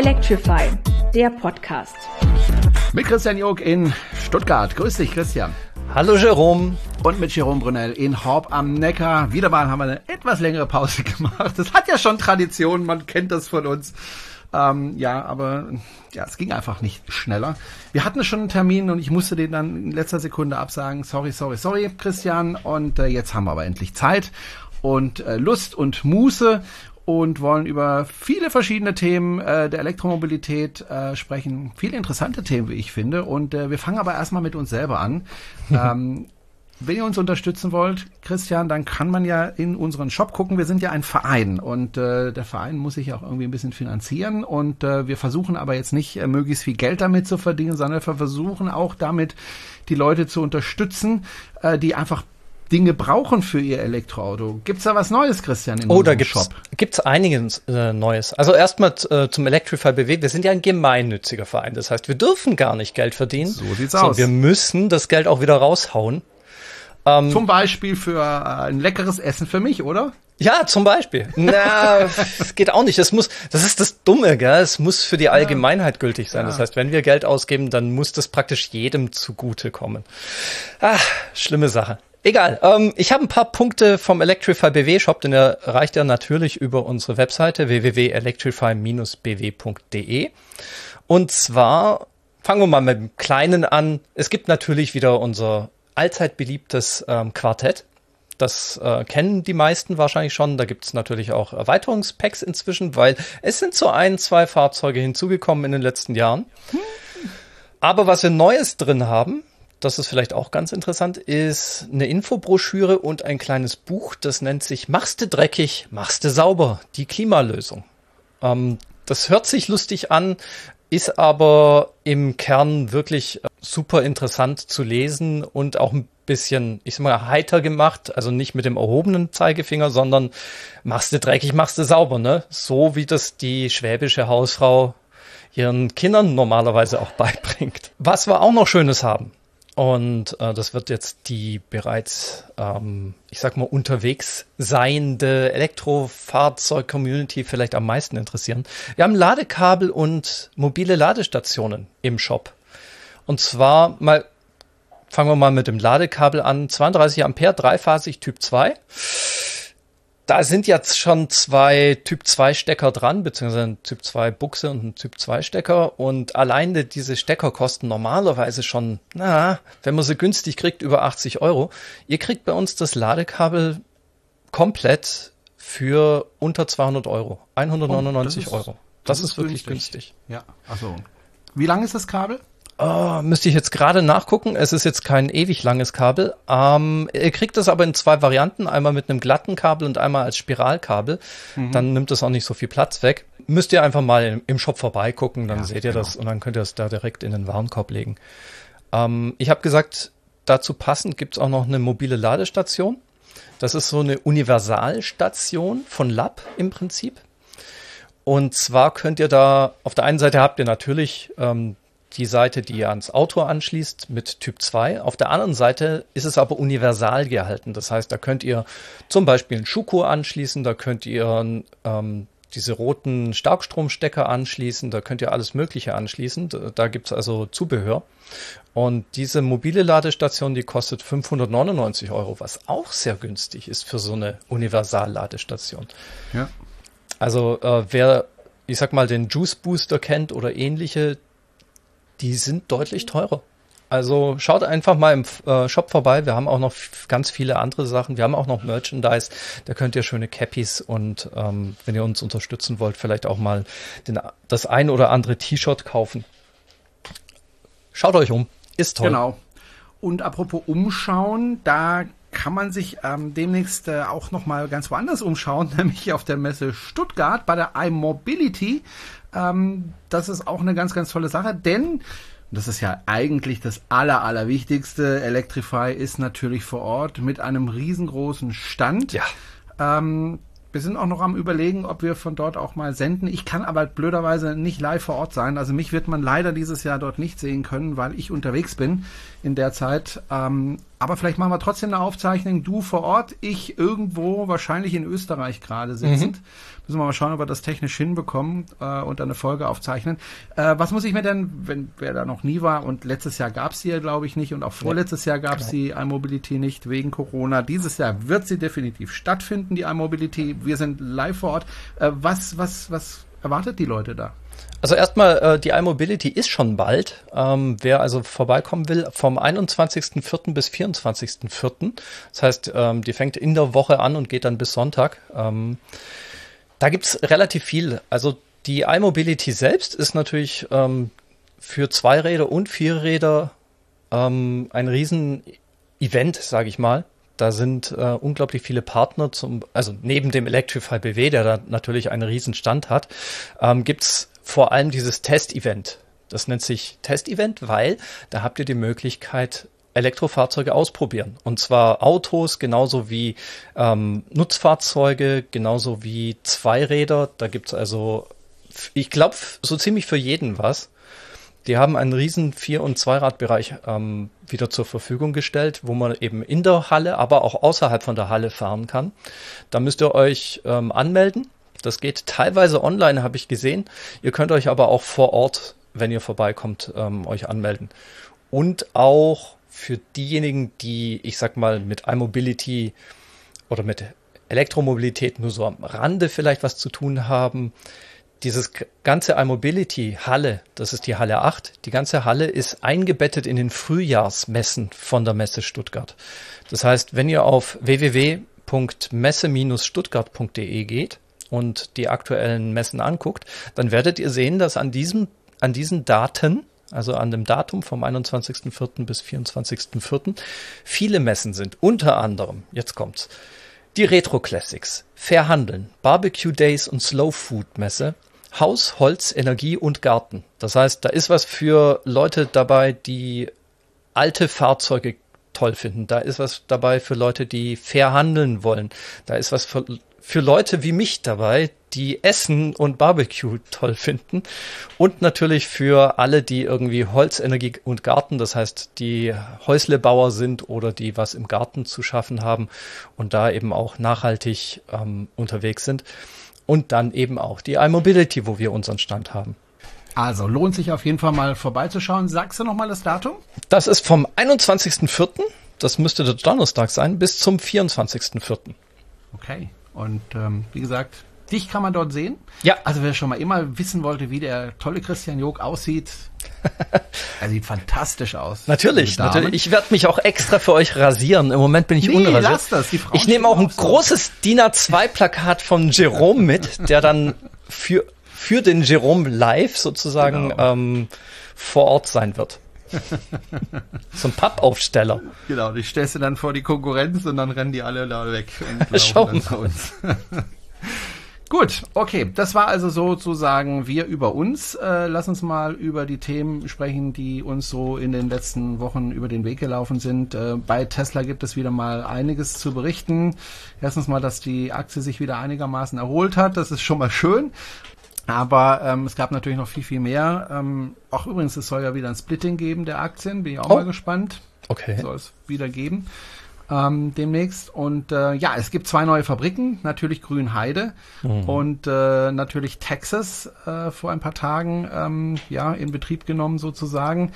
Electrify, der Podcast. Mit Christian Jog in Stuttgart. Grüß dich, Christian. Hallo Jerome. Und mit Jerome Brunel in Horb am Neckar. Wieder mal haben wir eine etwas längere Pause gemacht. Das hat ja schon Tradition, man kennt das von uns. Ähm, ja, aber ja, es ging einfach nicht schneller. Wir hatten schon einen Termin und ich musste den dann in letzter Sekunde absagen. Sorry, sorry, sorry, Christian. Und äh, jetzt haben wir aber endlich Zeit und äh, Lust und Muße und wollen über viele verschiedene Themen äh, der Elektromobilität äh, sprechen. Viele interessante Themen, wie ich finde. Und äh, wir fangen aber erstmal mit uns selber an. ähm, wenn ihr uns unterstützen wollt, Christian, dann kann man ja in unseren Shop gucken. Wir sind ja ein Verein und äh, der Verein muss sich auch irgendwie ein bisschen finanzieren und äh, wir versuchen aber jetzt nicht äh, möglichst viel Geld damit zu verdienen, sondern wir versuchen auch damit die Leute zu unterstützen, äh, die einfach Dinge brauchen für ihr Elektroauto. Gibt's da was Neues, Christian, in oh, da gibt's, Shop? gibt's einiges äh, Neues. Also erstmal äh, zum Electrify BW. Wir sind ja ein gemeinnütziger Verein. Das heißt, wir dürfen gar nicht Geld verdienen. So sieht's aus. Wir müssen das Geld auch wieder raushauen. Ähm, zum Beispiel für äh, ein leckeres Essen für mich, oder? Ja, zum Beispiel. Na, das geht auch nicht. Das muss, das ist das Dumme, gell? Es muss für die Allgemeinheit gültig sein. Ja. Das heißt, wenn wir Geld ausgeben, dann muss das praktisch jedem zugutekommen. Ah, schlimme Sache. Egal, ähm, ich habe ein paar Punkte vom Electrify BW Shop, den erreicht ihr natürlich über unsere Webseite www.electrify-bw.de. Und zwar fangen wir mal mit dem Kleinen an. Es gibt natürlich wieder unser allzeit beliebtes ähm, Quartett. Das äh, kennen die meisten wahrscheinlich schon. Da gibt es natürlich auch Erweiterungspacks inzwischen, weil es sind so ein, zwei Fahrzeuge hinzugekommen in den letzten Jahren. Aber was wir Neues drin haben, das ist vielleicht auch ganz interessant, ist eine Infobroschüre und ein kleines Buch, das nennt sich Machste dreckig, machste sauber, die Klimalösung. Ähm, das hört sich lustig an, ist aber im Kern wirklich äh, super interessant zu lesen und auch ein bisschen, ich sag mal, heiter gemacht, also nicht mit dem erhobenen Zeigefinger, sondern machst du dreckig, machst du sauber, ne? So wie das die schwäbische Hausfrau ihren Kindern normalerweise auch beibringt. Was wir auch noch Schönes haben, und äh, das wird jetzt die bereits, ähm, ich sag mal, unterwegs seiende Elektrofahrzeug-Community vielleicht am meisten interessieren. Wir haben Ladekabel und mobile Ladestationen im Shop. Und zwar mal, fangen wir mal mit dem Ladekabel an. 32 Ampere, dreiphasig Typ 2 da sind jetzt schon zwei Typ 2 Stecker dran, beziehungsweise ein Typ 2 Buchse und ein Typ 2 Stecker. Und alleine diese Stecker kosten normalerweise schon, na, wenn man sie günstig kriegt, über 80 Euro. Ihr kriegt bei uns das Ladekabel komplett für unter 200 Euro. 199 oh, das ist, Euro. Das, das ist, ist, wirklich günstig. günstig. Ja, also. Wie lang ist das Kabel? Oh, müsste ich jetzt gerade nachgucken. Es ist jetzt kein ewig langes Kabel. Ähm, ihr kriegt das aber in zwei Varianten. Einmal mit einem glatten Kabel und einmal als Spiralkabel. Mhm. Dann nimmt das auch nicht so viel Platz weg. Müsst ihr einfach mal im Shop vorbeigucken, dann ja, seht ihr genau. das und dann könnt ihr das da direkt in den Warenkorb legen. Ähm, ich habe gesagt, dazu passend gibt's auch noch eine mobile Ladestation. Das ist so eine Universalstation von Lab im Prinzip. Und zwar könnt ihr da, auf der einen Seite habt ihr natürlich ähm, die Seite, die ihr ans Auto anschließt mit Typ 2. Auf der anderen Seite ist es aber universal gehalten. Das heißt, da könnt ihr zum Beispiel einen Schuko anschließen, da könnt ihr ähm, diese roten Starkstromstecker anschließen, da könnt ihr alles Mögliche anschließen. Da, gibt es also Zubehör. Und diese mobile Ladestation, die kostet 599 Euro, was auch sehr günstig ist für so eine Universal-Ladestation. Ja. Also äh, wer, ich sag mal, den Juice Booster kennt oder ähnliche, die sind deutlich teurer. Also schaut einfach mal im äh, Shop vorbei. Wir haben auch noch ganz viele andere Sachen. Wir haben auch noch Merchandise. Da könnt ihr schöne Cappies und ähm, wenn ihr uns unterstützen wollt, vielleicht auch mal den, das ein oder andere T-Shirt kaufen. Schaut euch um. Ist toll. Genau. Und apropos umschauen, da kann man sich ähm, demnächst äh, auch noch mal ganz woanders umschauen, nämlich auf der Messe Stuttgart bei der iMobility. Ähm, das ist auch eine ganz, ganz tolle Sache, denn das ist ja eigentlich das Aller, Allerwichtigste. Electrify ist natürlich vor Ort mit einem riesengroßen Stand. Ja. Ähm, wir sind auch noch am überlegen, ob wir von dort auch mal senden. Ich kann aber blöderweise nicht live vor Ort sein. Also mich wird man leider dieses Jahr dort nicht sehen können, weil ich unterwegs bin in der Zeit. Ähm, aber vielleicht machen wir trotzdem eine Aufzeichnung. Du vor Ort, ich irgendwo, wahrscheinlich in Österreich gerade sitzend. Mhm. Müssen wir mal schauen, ob wir das technisch hinbekommen äh, und eine Folge aufzeichnen. Äh, was muss ich mir denn, wenn wer da noch nie war und letztes Jahr gab es sie ja, glaube ich, nicht und auch vorletztes Jahr gab es genau. die iMobility nicht wegen Corona. Dieses Jahr wird sie definitiv stattfinden, die iMobility. Wir sind live vor Ort. Äh, was, was, was erwartet die Leute da? Also erstmal, äh, die iMobility ist schon bald. Ähm, wer also vorbeikommen will, vom 21.04. bis 24.04. Das heißt, ähm, die fängt in der Woche an und geht dann bis Sonntag. Ähm, da gibt's relativ viel. Also die iMobility selbst ist natürlich für Zweiräder und Vierräder ein Riesen-Event, sage ich mal. Da sind äh, unglaublich viele Partner zum, also neben dem Electrify BW, der da natürlich einen riesen Stand hat, ähm, gibt's vor allem dieses Test-Event. Das nennt sich Test-Event, weil da habt ihr die Möglichkeit, Elektrofahrzeuge ausprobieren. Und zwar Autos genauso wie ähm, Nutzfahrzeuge, genauso wie Zweiräder. Da gibt's also, ich glaube, so ziemlich für jeden was. Die haben einen riesen Vier- und Zweiradbereich ähm, wieder zur Verfügung gestellt, wo man eben in der Halle, aber auch außerhalb von der Halle fahren kann. Da müsst ihr euch ähm, anmelden. Das geht teilweise online, habe ich gesehen. Ihr könnt euch aber auch vor Ort, wenn ihr vorbeikommt, ähm, euch anmelden. Und auch für diejenigen, die, ich sag mal, mit iMobility oder mit Elektromobilität nur so am Rande vielleicht was zu tun haben, dieses ganze iMobility Halle, das ist die Halle 8, die ganze Halle ist eingebettet in den Frühjahrsmessen von der Messe Stuttgart. Das heißt, wenn ihr auf www.messe-stuttgart.de geht und die aktuellen Messen anguckt, dann werdet ihr sehen, dass an diesem, an diesen Daten also an dem Datum vom 21.04. bis 24.04. viele Messen sind. Unter anderem, jetzt kommt's, die Retro Classics, Fair Handeln, Barbecue Days und Slow Food Messe, Haus, Holz, Energie und Garten. Das heißt, da ist was für Leute dabei, die alte Fahrzeuge toll finden. Da ist was dabei für Leute, die fair handeln wollen. Da ist was für, für Leute wie mich dabei, die Essen und Barbecue toll finden. Und natürlich für alle, die irgendwie Holzenergie und Garten, das heißt, die Häuslebauer sind oder die was im Garten zu schaffen haben und da eben auch nachhaltig ähm, unterwegs sind und dann eben auch die iMobility, wo wir unseren Stand haben. Also lohnt sich auf jeden Fall mal vorbeizuschauen. Sagst du nochmal das Datum? Das ist vom 21.04., das müsste der Donnerstag sein, bis zum 24.04. Okay. Und ähm, wie gesagt, dich kann man dort sehen. Ja. Also wer schon mal immer wissen wollte, wie der tolle Christian Jog aussieht, er sieht fantastisch aus. Natürlich, natürlich. Ich werde mich auch extra für euch rasieren. Im Moment bin ich nee, unrasiert. Lass das. Die ich nehme auch ein so. großes DIN A2-Plakat von Jerome mit, der dann für, für den Jerome live sozusagen genau. ähm, vor Ort sein wird. So ein Pappaufsteller. Genau, die stellst du dann vor die Konkurrenz und dann rennen die alle da weg und Schauen dann uns. Gut, okay. Das war also sozusagen wir über uns. Äh, lass uns mal über die Themen sprechen, die uns so in den letzten Wochen über den Weg gelaufen sind. Äh, bei Tesla gibt es wieder mal einiges zu berichten. Erstens mal, dass die Aktie sich wieder einigermaßen erholt hat. Das ist schon mal schön. Aber ähm, es gab natürlich noch viel, viel mehr. Ähm, auch übrigens, es soll ja wieder ein Splitting geben der Aktien. Bin ich auch oh. mal gespannt. Okay. Soll es wieder geben ähm, demnächst. Und äh, ja, es gibt zwei neue Fabriken, natürlich Grünheide mhm. und äh, natürlich Texas äh, vor ein paar Tagen ähm, ja in Betrieb genommen sozusagen.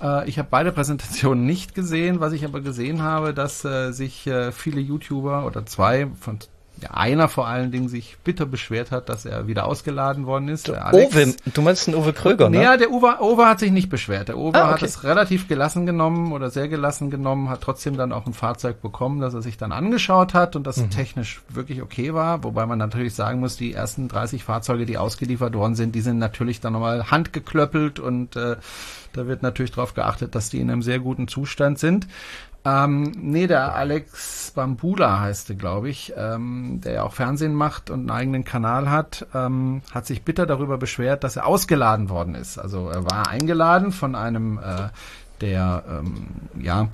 Äh, ich habe beide Präsentationen nicht gesehen, was ich aber gesehen habe, dass äh, sich äh, viele YouTuber oder zwei von einer vor allen Dingen sich bitter beschwert hat, dass er wieder ausgeladen worden ist. Der Alex. Uwe, du meinst den Uwe Kröger, ne? Ja, der Uwe, Uwe hat sich nicht beschwert. Der Uwe ah, okay. hat es relativ gelassen genommen oder sehr gelassen genommen, hat trotzdem dann auch ein Fahrzeug bekommen, das er sich dann angeschaut hat und das mhm. technisch wirklich okay war. Wobei man natürlich sagen muss, die ersten 30 Fahrzeuge, die ausgeliefert worden sind, die sind natürlich dann nochmal handgeklöppelt und äh, da wird natürlich darauf geachtet, dass die in einem sehr guten Zustand sind. Ähm, nee, der Alex Bambula heißt er, glaube ich, ähm, der ja auch Fernsehen macht und einen eigenen Kanal hat, ähm, hat sich bitter darüber beschwert, dass er ausgeladen worden ist. Also er war eingeladen von einem, äh, der ähm, ja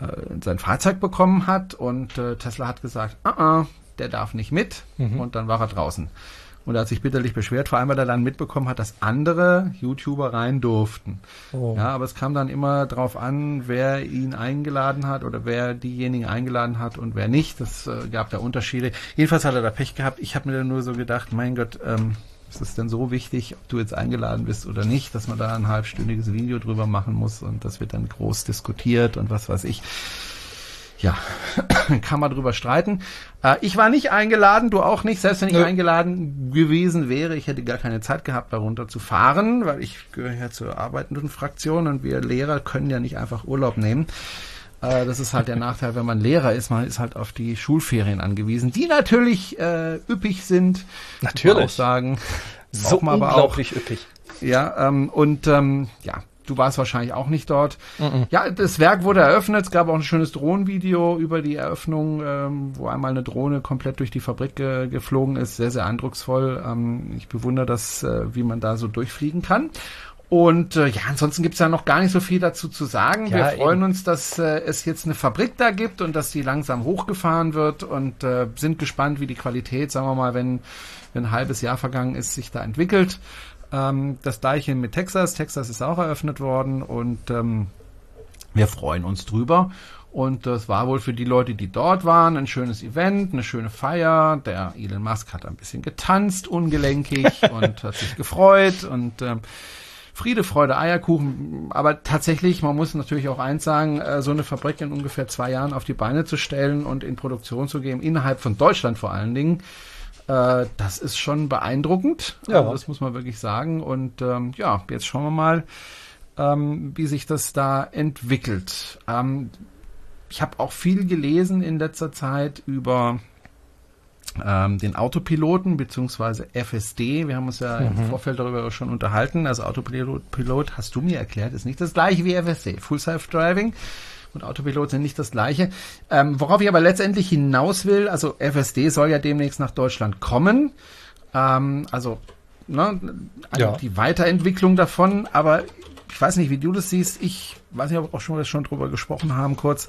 äh, sein Fahrzeug bekommen hat und äh, Tesla hat gesagt, uh -uh, der darf nicht mit mhm. und dann war er draußen. Und er hat sich bitterlich beschwert, vor allem weil er dann mitbekommen hat, dass andere YouTuber rein durften. Oh. Ja, aber es kam dann immer drauf an, wer ihn eingeladen hat oder wer diejenigen eingeladen hat und wer nicht. Das äh, gab da Unterschiede. Jedenfalls hat er da Pech gehabt. Ich habe mir dann nur so gedacht, mein Gott, ähm, ist es denn so wichtig, ob du jetzt eingeladen bist oder nicht, dass man da ein halbstündiges Video drüber machen muss und das wird dann groß diskutiert und was weiß ich. Ja, kann man drüber streiten. Äh, ich war nicht eingeladen, du auch nicht. Selbst wenn ich ja. eingeladen gewesen wäre, ich hätte gar keine Zeit gehabt, darunter zu fahren, weil ich gehöre ja zur arbeitenden Fraktion und wir Lehrer können ja nicht einfach Urlaub nehmen. Äh, das ist halt der Nachteil, wenn man Lehrer ist. Man ist halt auf die Schulferien angewiesen, die natürlich äh, üppig sind. Natürlich. Auch sagen. So unglaublich auch, üppig. Ja, ähm, und ähm, ja, Du warst wahrscheinlich auch nicht dort. -mm. Ja, das Werk wurde eröffnet. Es gab auch ein schönes Drohnenvideo über die Eröffnung, ähm, wo einmal eine Drohne komplett durch die Fabrik ge geflogen ist. Sehr, sehr eindrucksvoll. Ähm, ich bewundere das, äh, wie man da so durchfliegen kann. Und äh, ja, ansonsten gibt's ja noch gar nicht so viel dazu zu sagen. Ja, Wir freuen eben. uns, dass äh, es jetzt eine Fabrik da gibt und dass die langsam hochgefahren wird und äh, sind gespannt, wie die Qualität, sagen wir mal, wenn, wenn ein halbes Jahr vergangen ist, sich da entwickelt. Ähm, das gleiche mit Texas. Texas ist auch eröffnet worden und ähm, wir freuen uns drüber. Und das war wohl für die Leute, die dort waren, ein schönes Event, eine schöne Feier. Der Elon Musk hat ein bisschen getanzt, ungelenkig und hat sich gefreut und ähm, Friede, Freude, Eierkuchen. Aber tatsächlich, man muss natürlich auch eins sagen, äh, so eine Fabrik in ungefähr zwei Jahren auf die Beine zu stellen und in Produktion zu geben, innerhalb von Deutschland vor allen Dingen, äh, das ist schon beeindruckend. Ja. Also das muss man wirklich sagen. Und ähm, ja, jetzt schauen wir mal, ähm, wie sich das da entwickelt. Ähm, ich habe auch viel gelesen in letzter Zeit über ähm, den Autopiloten beziehungsweise FSD. Wir haben uns ja mhm. im Vorfeld darüber schon unterhalten. Also Autopilot, Pilot, hast du mir erklärt, ist nicht das gleiche wie FSD. Full Self Driving und Autopilot sind nicht das gleiche. Ähm, worauf ich aber letztendlich hinaus will, also FSD soll ja demnächst nach Deutschland kommen. Ähm, also, ne, also ja. die Weiterentwicklung davon, aber ich weiß nicht, wie du das siehst. Ich weiß nicht, ob wir auch schon, schon drüber gesprochen haben, kurz.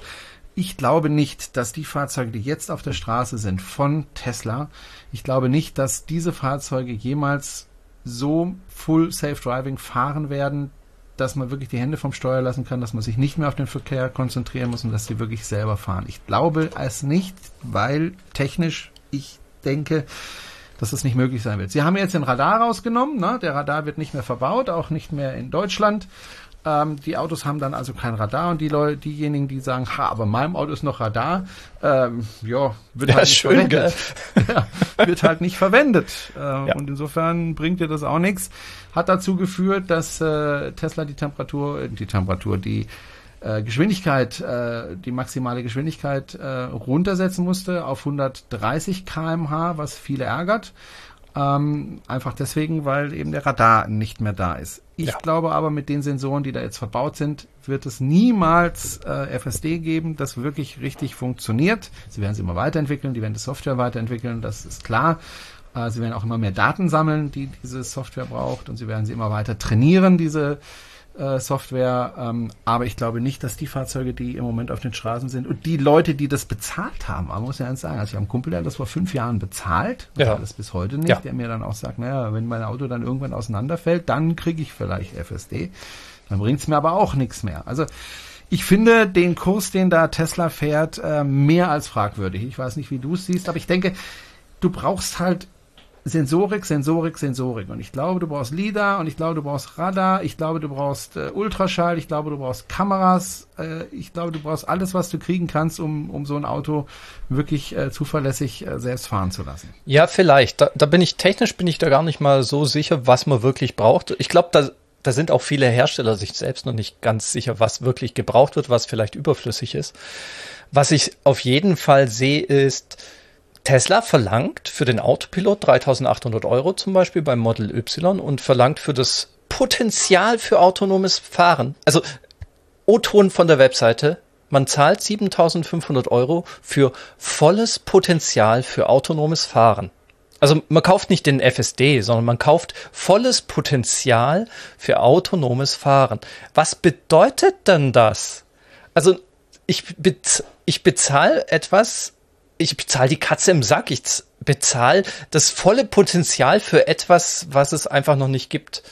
Ich glaube nicht, dass die Fahrzeuge, die jetzt auf der Straße sind von Tesla, ich glaube nicht, dass diese Fahrzeuge jemals so Full Safe Driving fahren werden, dass man wirklich die Hände vom Steuer lassen kann, dass man sich nicht mehr auf den Verkehr konzentrieren muss und dass sie wirklich selber fahren. Ich glaube es nicht, weil technisch ich denke, dass das nicht möglich sein wird. Sie haben jetzt den Radar rausgenommen, ne? der Radar wird nicht mehr verbaut, auch nicht mehr in Deutschland. Ähm, die Autos haben dann also kein Radar und die Leute, diejenigen, die sagen, ha, aber meinem Auto ist noch Radar, ähm, ja, wird ja, halt nicht schön, verwendet. ja, wird halt nicht verwendet. Äh, ja. Und insofern bringt dir das auch nichts. Hat dazu geführt, dass äh, Tesla die Temperatur, äh, die Temperatur, die äh, Geschwindigkeit, äh, die maximale Geschwindigkeit äh, runtersetzen musste auf 130 kmh, was viele ärgert. Ähm, einfach deswegen, weil eben der Radar nicht mehr da ist. Ich ja. glaube aber, mit den Sensoren, die da jetzt verbaut sind, wird es niemals äh, FSD geben, das wirklich richtig funktioniert. Sie werden es immer weiterentwickeln, die werden die Software weiterentwickeln, das ist klar. Äh, sie werden auch immer mehr Daten sammeln, die diese Software braucht und sie werden sie immer weiter trainieren, diese Software. Ähm, aber ich glaube nicht, dass die Fahrzeuge, die im Moment auf den Straßen sind und die Leute, die das bezahlt haben, man muss ja eins sagen, also ich habe einen Kumpel, der hat das vor fünf Jahren bezahlt, ja. das bis heute nicht, ja. der mir dann auch sagt, naja, wenn mein Auto dann irgendwann auseinanderfällt, dann kriege ich vielleicht FSD. Dann bringt's mir aber auch nichts mehr. Also ich finde den Kurs, den da Tesla fährt, äh, mehr als fragwürdig. Ich weiß nicht, wie du es siehst, aber ich denke, du brauchst halt Sensorik, Sensorik, Sensorik. Und ich glaube, du brauchst LIDAR und ich glaube, du brauchst Radar, ich glaube, du brauchst äh, Ultraschall, ich glaube, du brauchst Kameras, äh, ich glaube, du brauchst alles, was du kriegen kannst, um, um so ein Auto wirklich äh, zuverlässig äh, selbst fahren zu lassen. Ja, vielleicht. Da, da bin ich technisch bin ich da gar nicht mal so sicher, was man wirklich braucht. Ich glaube, da, da sind auch viele Hersteller sich selbst noch nicht ganz sicher, was wirklich gebraucht wird, was vielleicht überflüssig ist. Was ich auf jeden Fall sehe, ist, Tesla verlangt für den Autopilot 3800 Euro zum Beispiel beim Model Y und verlangt für das Potenzial für autonomes Fahren, also O-Ton von der Webseite, man zahlt 7500 Euro für volles Potenzial für autonomes Fahren. Also man kauft nicht den FSD, sondern man kauft volles Potenzial für autonomes Fahren. Was bedeutet denn das? Also ich, bez ich bezahle etwas ich bezahle die Katze im Sack. Ich bezahle das volle Potenzial für etwas, was es einfach noch nicht gibt.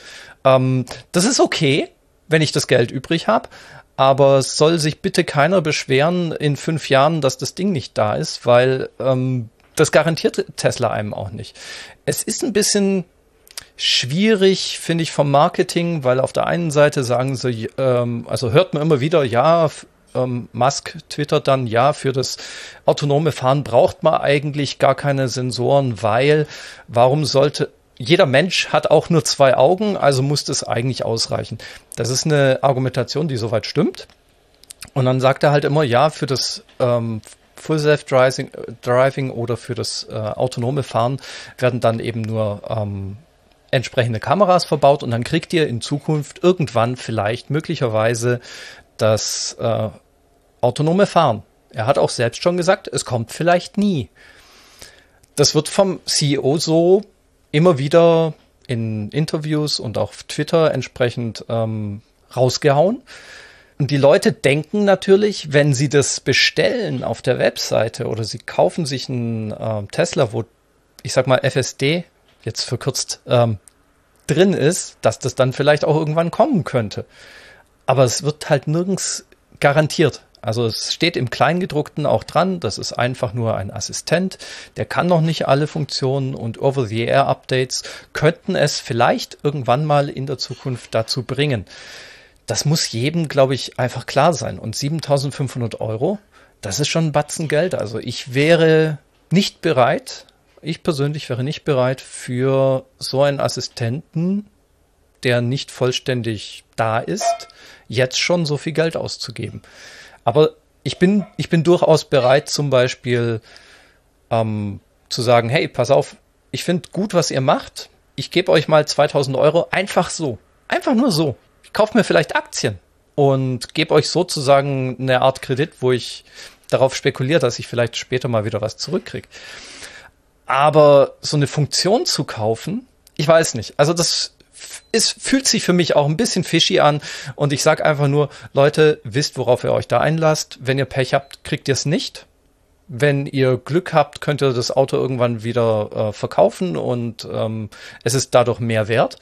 Ähm, das ist okay, wenn ich das Geld übrig habe. Aber soll sich bitte keiner beschweren in fünf Jahren, dass das Ding nicht da ist, weil ähm, das garantiert Tesla einem auch nicht. Es ist ein bisschen schwierig, finde ich, vom Marketing, weil auf der einen Seite sagen sie, ähm, also hört man immer wieder, ja, ähm, Musk twittert dann, ja, für das autonome Fahren braucht man eigentlich gar keine Sensoren, weil warum sollte jeder Mensch hat auch nur zwei Augen, also muss das eigentlich ausreichen. Das ist eine Argumentation, die soweit stimmt. Und dann sagt er halt immer, ja, für das ähm, Full Self Driving, Driving oder für das äh, autonome Fahren werden dann eben nur ähm, entsprechende Kameras verbaut und dann kriegt ihr in Zukunft irgendwann vielleicht möglicherweise das äh, autonome Fahren. Er hat auch selbst schon gesagt, es kommt vielleicht nie. Das wird vom CEO so immer wieder in Interviews und auch auf Twitter entsprechend ähm, rausgehauen. Und die Leute denken natürlich, wenn sie das bestellen auf der Webseite oder sie kaufen sich einen äh, Tesla, wo ich sag mal FSD jetzt verkürzt ähm, drin ist, dass das dann vielleicht auch irgendwann kommen könnte. Aber es wird halt nirgends garantiert. Also es steht im Kleingedruckten auch dran, das ist einfach nur ein Assistent, der kann noch nicht alle Funktionen und Over-the-Air-Updates könnten es vielleicht irgendwann mal in der Zukunft dazu bringen. Das muss jedem, glaube ich, einfach klar sein. Und 7500 Euro, das ist schon ein Batzen Geld. Also ich wäre nicht bereit, ich persönlich wäre nicht bereit für so einen Assistenten, der nicht vollständig da ist, jetzt schon so viel Geld auszugeben. Aber ich bin, ich bin durchaus bereit, zum Beispiel ähm, zu sagen, hey, pass auf, ich finde gut, was ihr macht. Ich gebe euch mal 2000 Euro einfach so. Einfach nur so. Ich kaufe mir vielleicht Aktien und gebe euch sozusagen eine Art Kredit, wo ich darauf spekuliere, dass ich vielleicht später mal wieder was zurückkriege. Aber so eine Funktion zu kaufen, ich weiß nicht. Also das es fühlt sich für mich auch ein bisschen fishy an und ich sage einfach nur, Leute, wisst, worauf ihr euch da einlasst. Wenn ihr Pech habt, kriegt ihr es nicht. Wenn ihr Glück habt, könnt ihr das Auto irgendwann wieder äh, verkaufen und ähm, es ist dadurch mehr wert.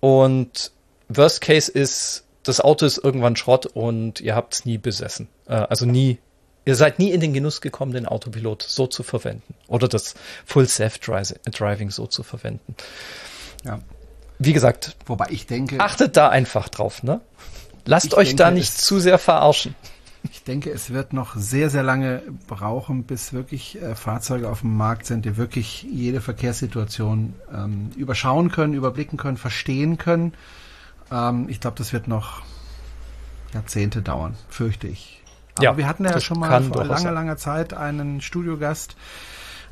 Und Worst Case ist, das Auto ist irgendwann Schrott und ihr habt es nie besessen. Äh, also nie, ihr seid nie in den Genuss gekommen, den Autopilot so zu verwenden oder das Full Self Driving so zu verwenden. Ja wie gesagt, wobei ich denke, achtet da einfach drauf, ne? Lasst euch denke, da nicht es, zu sehr verarschen. Ich denke, es wird noch sehr, sehr lange brauchen, bis wirklich äh, Fahrzeuge auf dem Markt sind, die wirklich jede Verkehrssituation ähm, überschauen können, überblicken können, verstehen können. Ähm, ich glaube, das wird noch Jahrzehnte dauern, fürchte ich. Aber ja, wir hatten ja schon mal vor langer, langer Zeit einen Studiogast,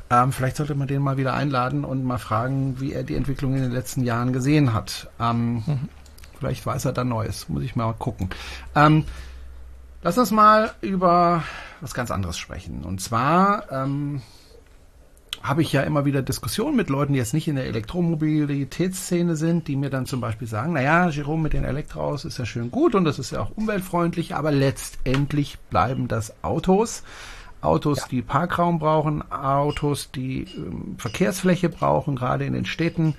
ähm, vielleicht sollte man den mal wieder einladen und mal fragen, wie er die Entwicklung in den letzten Jahren gesehen hat. Ähm, mhm. Vielleicht weiß er da Neues. Muss ich mal gucken. Ähm, lass uns mal über was ganz anderes sprechen. Und zwar ähm, habe ich ja immer wieder Diskussionen mit Leuten, die jetzt nicht in der Elektromobilitätsszene sind, die mir dann zum Beispiel sagen, naja, Jerome mit den Elektroautos ist ja schön gut und das ist ja auch umweltfreundlich, aber letztendlich bleiben das Autos. Autos, ja. die Parkraum brauchen, Autos, die ähm, Verkehrsfläche brauchen, gerade in den Städten.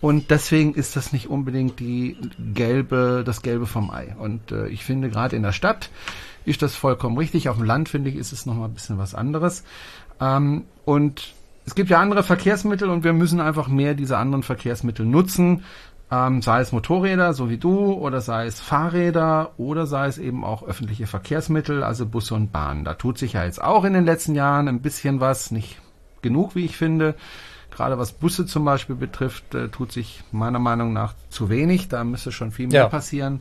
Und deswegen ist das nicht unbedingt die gelbe, das Gelbe vom Ei. Und äh, ich finde, gerade in der Stadt ist das vollkommen richtig. Auf dem Land, finde ich, ist es nochmal ein bisschen was anderes. Ähm, und es gibt ja andere Verkehrsmittel und wir müssen einfach mehr diese anderen Verkehrsmittel nutzen ähm, sei es Motorräder, so wie du, oder sei es Fahrräder, oder sei es eben auch öffentliche Verkehrsmittel, also Busse und Bahnen. Da tut sich ja jetzt auch in den letzten Jahren ein bisschen was, nicht genug, wie ich finde. Gerade was Busse zum Beispiel betrifft, äh, tut sich meiner Meinung nach zu wenig. Da müsste schon viel mehr ja. passieren,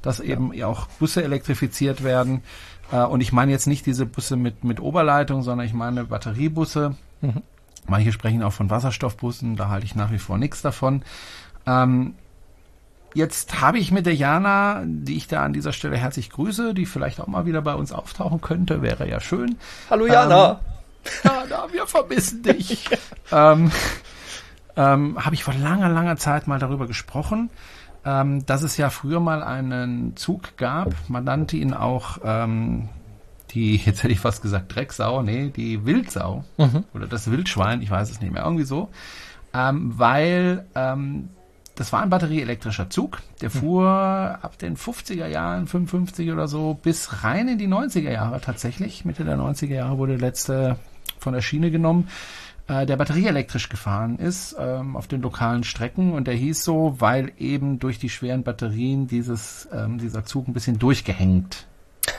dass eben ja. auch Busse elektrifiziert werden. Äh, und ich meine jetzt nicht diese Busse mit, mit Oberleitung, sondern ich meine Batteriebusse. Mhm. Manche sprechen auch von Wasserstoffbussen, da halte ich nach wie vor nichts davon. Ähm, Jetzt habe ich mit der Jana, die ich da an dieser Stelle herzlich grüße, die vielleicht auch mal wieder bei uns auftauchen könnte, wäre ja schön. Hallo Jana. Ähm, Jana, wir vermissen dich. ähm, ähm, habe ich vor langer, langer Zeit mal darüber gesprochen, ähm, dass es ja früher mal einen Zug gab. Man nannte ihn auch ähm, die, jetzt hätte ich fast gesagt Drecksau, nee, die Wildsau mhm. oder das Wildschwein, ich weiß es nicht mehr, irgendwie so, ähm, weil ähm, das war ein batterieelektrischer Zug, der mhm. fuhr ab den 50er Jahren, 55 oder so, bis rein in die 90er Jahre tatsächlich. Mitte der 90er Jahre wurde der letzte von der Schiene genommen äh, der batterieelektrisch gefahren ist ähm, auf den lokalen Strecken und der hieß so, weil eben durch die schweren Batterien dieses ähm, dieser Zug ein bisschen durchgehängt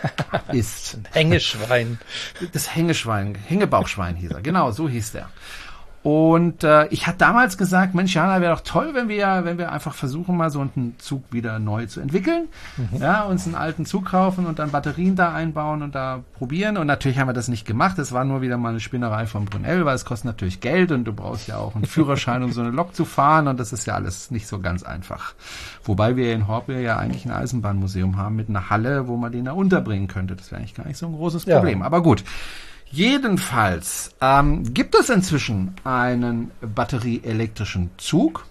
ist. Hängeschwein. Das Hängeschwein, Hängebauchschwein hieß er. Genau, so hieß der. Und äh, ich hatte damals gesagt, Mensch, Jana, wäre doch toll, wenn wir, wenn wir einfach versuchen, mal so einen Zug wieder neu zu entwickeln. Mhm. Ja, uns einen alten Zug kaufen und dann Batterien da einbauen und da probieren. Und natürlich haben wir das nicht gemacht. Es war nur wieder mal eine Spinnerei von Brunel, weil es kostet natürlich Geld und du brauchst ja auch einen Führerschein, um so eine Lok zu fahren. Und das ist ja alles nicht so ganz einfach. Wobei wir in Horb ja eigentlich ein Eisenbahnmuseum haben mit einer Halle, wo man den da unterbringen könnte. Das wäre eigentlich gar nicht so ein großes Problem. Ja. Aber gut. Jedenfalls ähm, gibt es inzwischen einen batterieelektrischen Zug.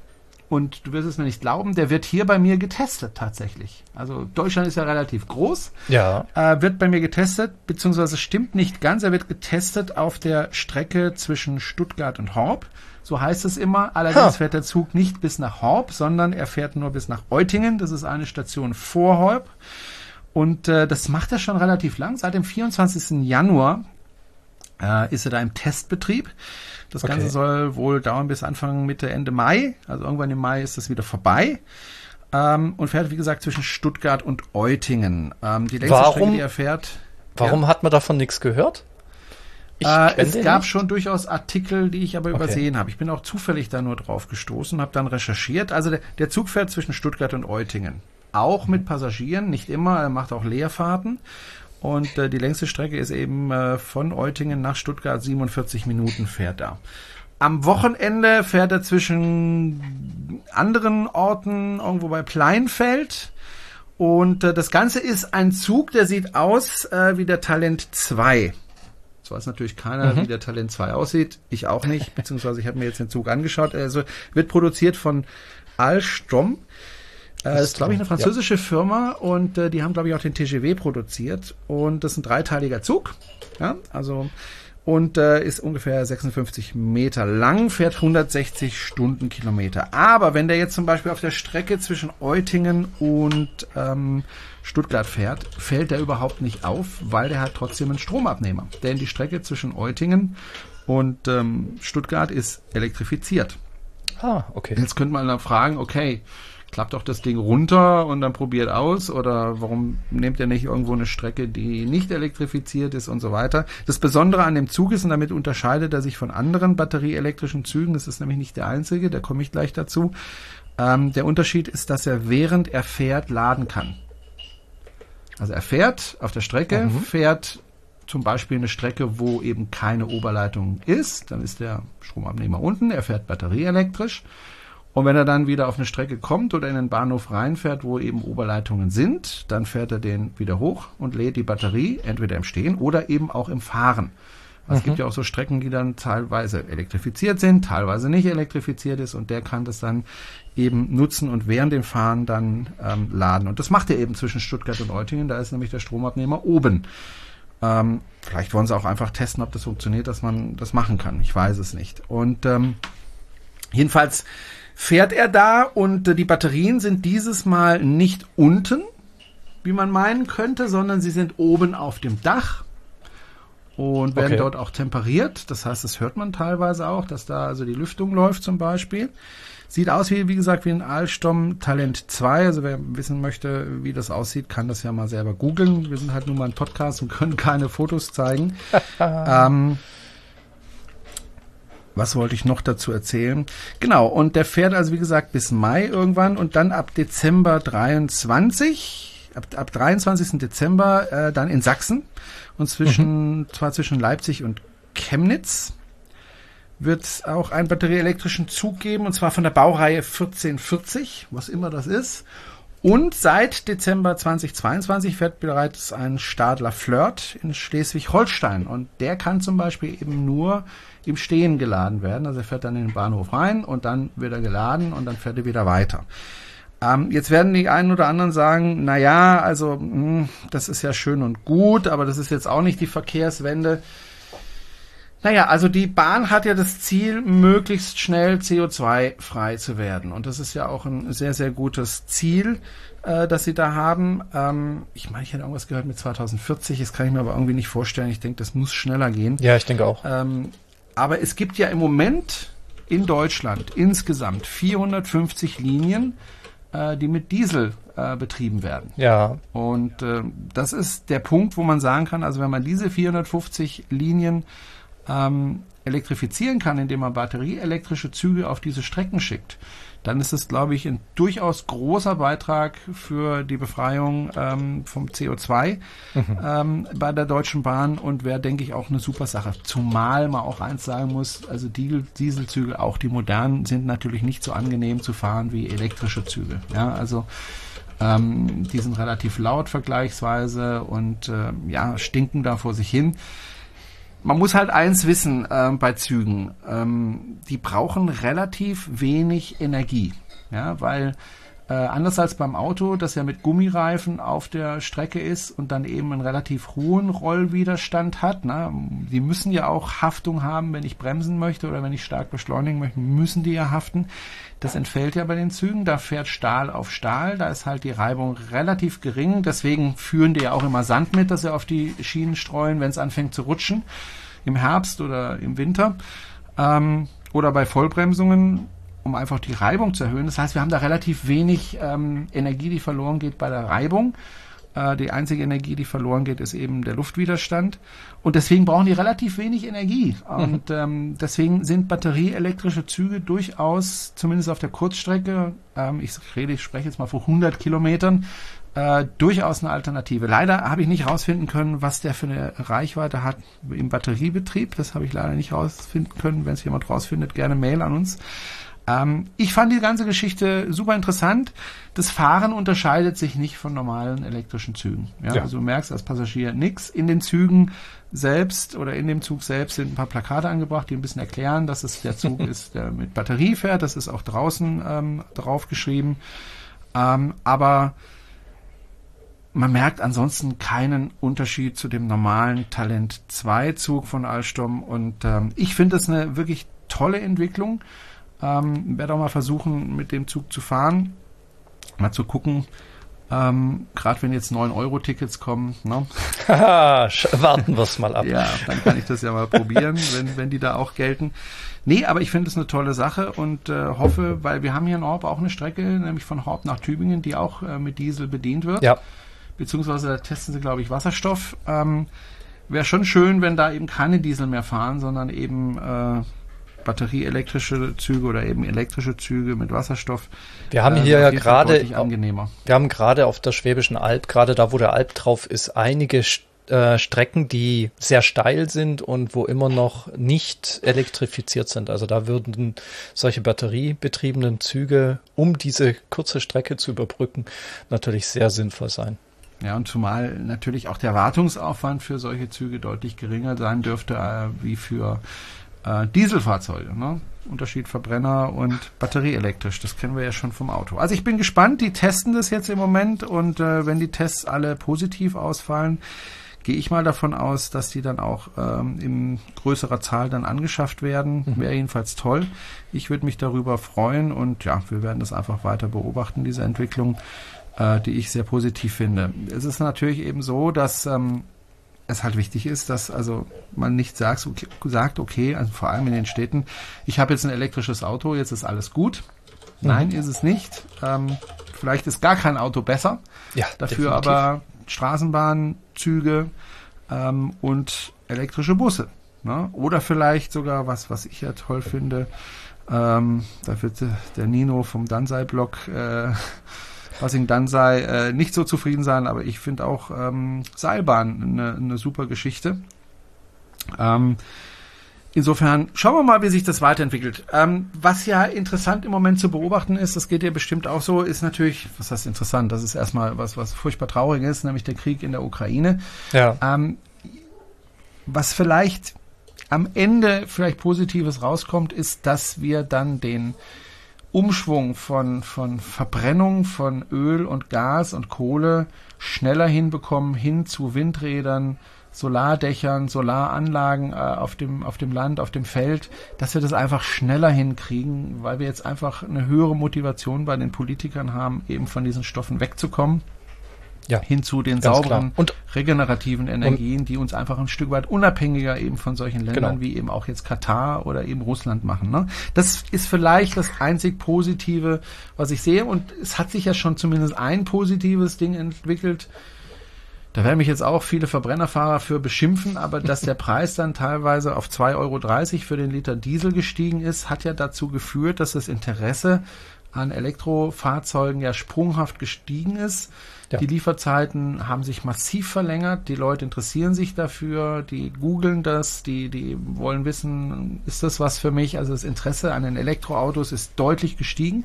Und du wirst es mir nicht glauben, der wird hier bei mir getestet tatsächlich. Also Deutschland ist ja relativ groß. Ja. Äh, wird bei mir getestet, beziehungsweise stimmt nicht ganz. Er wird getestet auf der Strecke zwischen Stuttgart und Horb. So heißt es immer. Allerdings ha. fährt der Zug nicht bis nach Horb, sondern er fährt nur bis nach Eutingen. Das ist eine Station vor Horb. Und äh, das macht er schon relativ lang. Seit dem 24. Januar äh, ist er da im Testbetrieb. Das okay. Ganze soll wohl dauern bis Anfang, Mitte, Ende Mai. Also irgendwann im Mai ist das wieder vorbei. Ähm, und fährt, wie gesagt, zwischen Stuttgart und Eutingen. Ähm, die längste warum, Strecke, die er fährt. Warum ja. hat man davon nichts gehört? Äh, es gab nicht. schon durchaus Artikel, die ich aber okay. übersehen habe. Ich bin auch zufällig da nur drauf gestoßen, habe dann recherchiert. Also der, der Zug fährt zwischen Stuttgart und Eutingen. Auch mit Passagieren, nicht immer, er macht auch Leerfahrten. Und äh, die längste Strecke ist eben äh, von Eutingen nach Stuttgart 47 Minuten fährt er. Am Wochenende fährt er zwischen anderen Orten irgendwo bei Pleinfeld. Und äh, das Ganze ist ein Zug, der sieht aus äh, wie der Talent 2. Das weiß natürlich keiner, mhm. wie der Talent 2 aussieht. Ich auch nicht, beziehungsweise ich habe mir jetzt den Zug angeschaut. Also wird produziert von Alstom. Das ist, glaube ich, eine französische ja. Firma und äh, die haben, glaube ich, auch den TGW produziert. Und das ist ein dreiteiliger Zug. Ja, also und äh, ist ungefähr 56 Meter lang, fährt 160 Stundenkilometer. Aber wenn der jetzt zum Beispiel auf der Strecke zwischen Eutingen und ähm, Stuttgart fährt, fällt der überhaupt nicht auf, weil der hat trotzdem einen Stromabnehmer. Denn die Strecke zwischen Eutingen und ähm, Stuttgart ist elektrifiziert. Ah, okay. Jetzt könnte man dann fragen, okay, klappt doch das Ding runter und dann probiert aus oder warum nehmt ihr nicht irgendwo eine Strecke, die nicht elektrifiziert ist und so weiter. Das Besondere an dem Zug ist, und damit unterscheidet er sich von anderen batterieelektrischen Zügen, das ist nämlich nicht der einzige, da komme ich gleich dazu, ähm, der Unterschied ist, dass er während er fährt laden kann. Also er fährt auf der Strecke, mhm. fährt zum Beispiel eine Strecke, wo eben keine Oberleitung ist, dann ist der Stromabnehmer unten, er fährt batterieelektrisch und wenn er dann wieder auf eine Strecke kommt oder in den Bahnhof reinfährt, wo eben Oberleitungen sind, dann fährt er den wieder hoch und lädt die Batterie entweder im Stehen oder eben auch im Fahren. Es mhm. gibt ja auch so Strecken, die dann teilweise elektrifiziert sind, teilweise nicht elektrifiziert ist und der kann das dann eben nutzen und während dem Fahren dann ähm, laden. Und das macht er eben zwischen Stuttgart und Eutingen, da ist nämlich der Stromabnehmer oben. Ähm, vielleicht wollen sie auch einfach testen, ob das funktioniert, dass man das machen kann. Ich weiß es nicht. Und ähm, jedenfalls fährt er da und äh, die Batterien sind dieses Mal nicht unten, wie man meinen könnte, sondern sie sind oben auf dem Dach und werden okay. dort auch temperiert. Das heißt, das hört man teilweise auch, dass da also die Lüftung läuft zum Beispiel. Sieht aus wie, wie gesagt, wie ein Alstom Talent 2. Also wer wissen möchte, wie das aussieht, kann das ja mal selber googeln. Wir sind halt nur mal ein Podcast und können keine Fotos zeigen. ähm, was wollte ich noch dazu erzählen? Genau, und der fährt also wie gesagt bis Mai irgendwann und dann ab Dezember 23, ab, ab 23. Dezember äh, dann in Sachsen und zwischen, mhm. zwar zwischen Leipzig und Chemnitz wird es auch einen batterieelektrischen Zug geben und zwar von der Baureihe 1440, was immer das ist. Und seit Dezember 2022 fährt bereits ein Stadler Flirt in Schleswig-Holstein. Und der kann zum Beispiel eben nur im Stehen geladen werden. Also er fährt dann in den Bahnhof rein und dann wird er geladen und dann fährt er wieder weiter. Ähm, jetzt werden die einen oder anderen sagen, na ja, also mh, hm, das ist ja schön und gut, aber das ist jetzt auch nicht die Verkehrswende. Naja, also die Bahn hat ja das Ziel, möglichst schnell CO2-frei zu werden. Und das ist ja auch ein sehr, sehr gutes Ziel, äh, das sie da haben. Ähm, ich meine, ich hätte irgendwas gehört mit 2040, das kann ich mir aber irgendwie nicht vorstellen. Ich denke, das muss schneller gehen. Ja, ich denke auch. Ähm, aber es gibt ja im Moment in Deutschland insgesamt 450 Linien, äh, die mit Diesel äh, betrieben werden. Ja. Und äh, das ist der Punkt, wo man sagen kann, also wenn man diese 450 Linien ähm, elektrifizieren kann, indem man batterieelektrische Züge auf diese Strecken schickt, dann ist es, glaube ich, ein durchaus großer Beitrag für die Befreiung ähm, vom CO2 mhm. ähm, bei der Deutschen Bahn und wäre, denke ich, auch eine super Sache. Zumal man auch eins sagen muss, also die Dieselzüge, auch die modernen, sind natürlich nicht so angenehm zu fahren wie elektrische Züge. Ja, also ähm, die sind relativ laut vergleichsweise und äh, ja, stinken da vor sich hin man muss halt eins wissen äh, bei Zügen. Ähm, die brauchen relativ wenig Energie. Ja, weil äh, anders als beim Auto, das ja mit Gummireifen auf der Strecke ist und dann eben einen relativ hohen Rollwiderstand hat. Ne? Die müssen ja auch Haftung haben, wenn ich bremsen möchte oder wenn ich stark beschleunigen möchte, müssen die ja haften. Das entfällt ja bei den Zügen. Da fährt Stahl auf Stahl. Da ist halt die Reibung relativ gering. Deswegen führen die ja auch immer Sand mit, dass sie auf die Schienen streuen, wenn es anfängt zu rutschen. Im Herbst oder im Winter. Ähm, oder bei Vollbremsungen um einfach die Reibung zu erhöhen. Das heißt, wir haben da relativ wenig ähm, Energie, die verloren geht bei der Reibung. Äh, die einzige Energie, die verloren geht, ist eben der Luftwiderstand. Und deswegen brauchen die relativ wenig Energie. Mhm. Und ähm, deswegen sind batterieelektrische Züge durchaus, zumindest auf der Kurzstrecke, ähm, ich rede, ich spreche jetzt mal vor 100 Kilometern, äh, durchaus eine Alternative. Leider habe ich nicht herausfinden können, was der für eine Reichweite hat im Batteriebetrieb. Das habe ich leider nicht herausfinden können. Wenn es jemand rausfindet, gerne Mail an uns. Ähm, ich fand die ganze Geschichte super interessant. Das Fahren unterscheidet sich nicht von normalen elektrischen Zügen. Ja, ja. Also du merkst als Passagier nichts. In den Zügen selbst oder in dem Zug selbst sind ein paar Plakate angebracht, die ein bisschen erklären, dass es der Zug ist, der mit Batterie fährt. Das ist auch draußen ähm, drauf geschrieben. Ähm, aber man merkt ansonsten keinen Unterschied zu dem normalen Talent 2 Zug von Alstom und ähm, ich finde das eine wirklich tolle Entwicklung. Ähm, werde auch mal versuchen, mit dem Zug zu fahren. Mal zu gucken, ähm, Gerade wenn jetzt 9-Euro-Tickets kommen. Ne? Warten wir es mal ab. Ja, dann kann ich das ja mal probieren, wenn, wenn die da auch gelten. Nee, aber ich finde es eine tolle Sache und äh, hoffe, weil wir haben hier in Orb auch eine Strecke, nämlich von Horb nach Tübingen, die auch äh, mit Diesel bedient wird. Ja. Beziehungsweise da testen sie, glaube ich, Wasserstoff. Ähm, Wäre schon schön, wenn da eben keine Diesel mehr fahren, sondern eben äh, batterieelektrische Züge oder eben elektrische Züge mit Wasserstoff. Wir haben äh, hier ja gerade, wir haben gerade auf der Schwäbischen Alb, gerade da, wo der Alb drauf ist, einige äh, Strecken, die sehr steil sind und wo immer noch nicht elektrifiziert sind. Also da würden solche batteriebetriebenen Züge, um diese kurze Strecke zu überbrücken, natürlich sehr sinnvoll sein. Ja, und zumal natürlich auch der Wartungsaufwand für solche Züge deutlich geringer sein dürfte äh, wie für äh, Dieselfahrzeuge. Ne? Unterschied Verbrenner und batterieelektrisch. Das kennen wir ja schon vom Auto. Also ich bin gespannt. Die testen das jetzt im Moment und äh, wenn die Tests alle positiv ausfallen, gehe ich mal davon aus, dass die dann auch ähm, in größerer Zahl dann angeschafft werden. Mhm. Wäre jedenfalls toll. Ich würde mich darüber freuen und ja, wir werden das einfach weiter beobachten, diese Entwicklung, äh, die ich sehr positiv finde. Es ist natürlich eben so, dass ähm, es halt wichtig ist, dass also man nicht sagt, okay, sagt, okay also vor allem in den Städten, ich habe jetzt ein elektrisches Auto, jetzt ist alles gut. Mhm. Nein, ist es nicht. Ähm, vielleicht ist gar kein Auto besser. Ja, Dafür definitiv. aber Straßenbahn, Züge ähm, und elektrische Busse. Ne? Oder vielleicht sogar was, was ich ja toll finde. Ähm, da wird der Nino vom Dansei-Blog äh, Passing Dansei äh, nicht so zufrieden sein, aber ich finde auch ähm, Seilbahn eine, eine super Geschichte. Ähm, insofern schauen wir mal, wie sich das weiterentwickelt. Ähm, was ja interessant im Moment zu beobachten ist, das geht dir bestimmt auch so, ist natürlich, was heißt interessant, das ist erstmal was, was furchtbar traurig ist, nämlich der Krieg in der Ukraine. Ja. Ähm, was vielleicht am Ende vielleicht Positives rauskommt, ist, dass wir dann den Umschwung von, von Verbrennung von Öl und Gas und Kohle schneller hinbekommen hin zu Windrädern, Solardächern, Solaranlagen äh, auf dem auf dem Land, auf dem Feld, dass wir das einfach schneller hinkriegen, weil wir jetzt einfach eine höhere Motivation bei den Politikern haben, eben von diesen Stoffen wegzukommen ja, hin zu den sauberen und regenerativen Energien, die uns einfach ein Stück weit unabhängiger eben von solchen Ländern genau. wie eben auch jetzt Katar oder eben Russland machen. Ne? Das ist vielleicht das einzig Positive, was ich sehe. Und es hat sich ja schon zumindest ein positives Ding entwickelt. Da werden mich jetzt auch viele Verbrennerfahrer für beschimpfen, aber dass der Preis dann teilweise auf 2,30 Euro für den Liter Diesel gestiegen ist, hat ja dazu geführt, dass das Interesse an Elektrofahrzeugen ja sprunghaft gestiegen ist. Ja. Die Lieferzeiten haben sich massiv verlängert. Die Leute interessieren sich dafür, die googeln das, die, die wollen wissen, ist das was für mich? Also das Interesse an den Elektroautos ist deutlich gestiegen.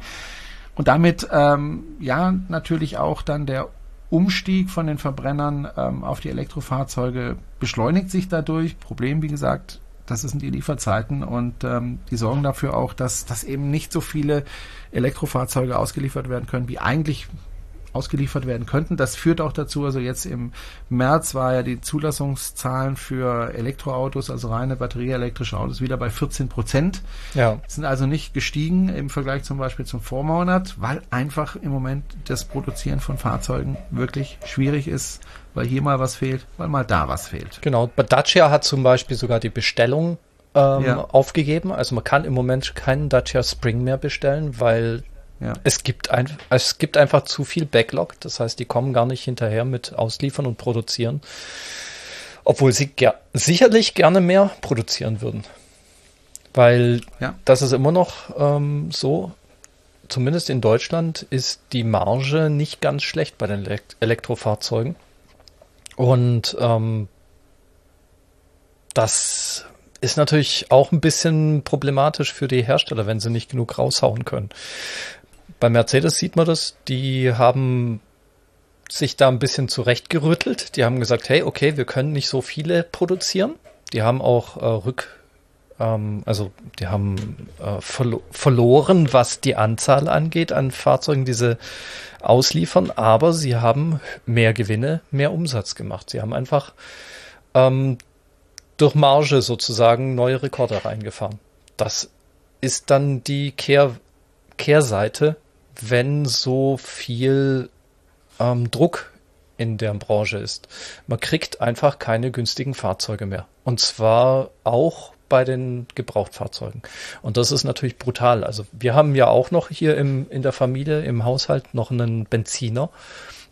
Und damit, ähm, ja, natürlich auch dann der Umstieg von den Verbrennern ähm, auf die Elektrofahrzeuge beschleunigt sich dadurch. Problem, wie gesagt, das sind die Lieferzeiten und ähm, die sorgen dafür auch, dass, dass eben nicht so viele Elektrofahrzeuge ausgeliefert werden können, wie eigentlich ausgeliefert werden könnten. Das führt auch dazu, also jetzt im März war ja die Zulassungszahlen für Elektroautos, also reine batterieelektrische Autos, wieder bei 14 Prozent. Ja. Sind also nicht gestiegen im Vergleich zum Beispiel zum Vormonat, weil einfach im Moment das Produzieren von Fahrzeugen wirklich schwierig ist, weil hier mal was fehlt, weil mal da was fehlt. Genau. Dacia hat zum Beispiel sogar die Bestellung ähm, ja. aufgegeben. Also man kann im Moment keinen Dacia Spring mehr bestellen, weil ja. Es, gibt ein, es gibt einfach zu viel Backlog. Das heißt, die kommen gar nicht hinterher mit Ausliefern und Produzieren. Obwohl sie ger sicherlich gerne mehr produzieren würden. Weil ja. das ist immer noch ähm, so, zumindest in Deutschland ist die Marge nicht ganz schlecht bei den Elekt Elektrofahrzeugen. Und ähm, das ist natürlich auch ein bisschen problematisch für die Hersteller, wenn sie nicht genug raushauen können. Bei Mercedes sieht man das, die haben sich da ein bisschen zurechtgerüttelt. Die haben gesagt, hey, okay, wir können nicht so viele produzieren. Die haben auch äh, Rück, ähm, also die haben äh, verlo verloren, was die Anzahl angeht an Fahrzeugen, die sie ausliefern, aber sie haben mehr Gewinne, mehr Umsatz gemacht. Sie haben einfach ähm, durch Marge sozusagen neue Rekorde reingefahren. Das ist dann die Kehr Kehrseite wenn so viel ähm, Druck in der Branche ist. Man kriegt einfach keine günstigen Fahrzeuge mehr. Und zwar auch bei den Gebrauchtfahrzeugen. Und das ist natürlich brutal. Also wir haben ja auch noch hier im, in der Familie, im Haushalt noch einen Benziner.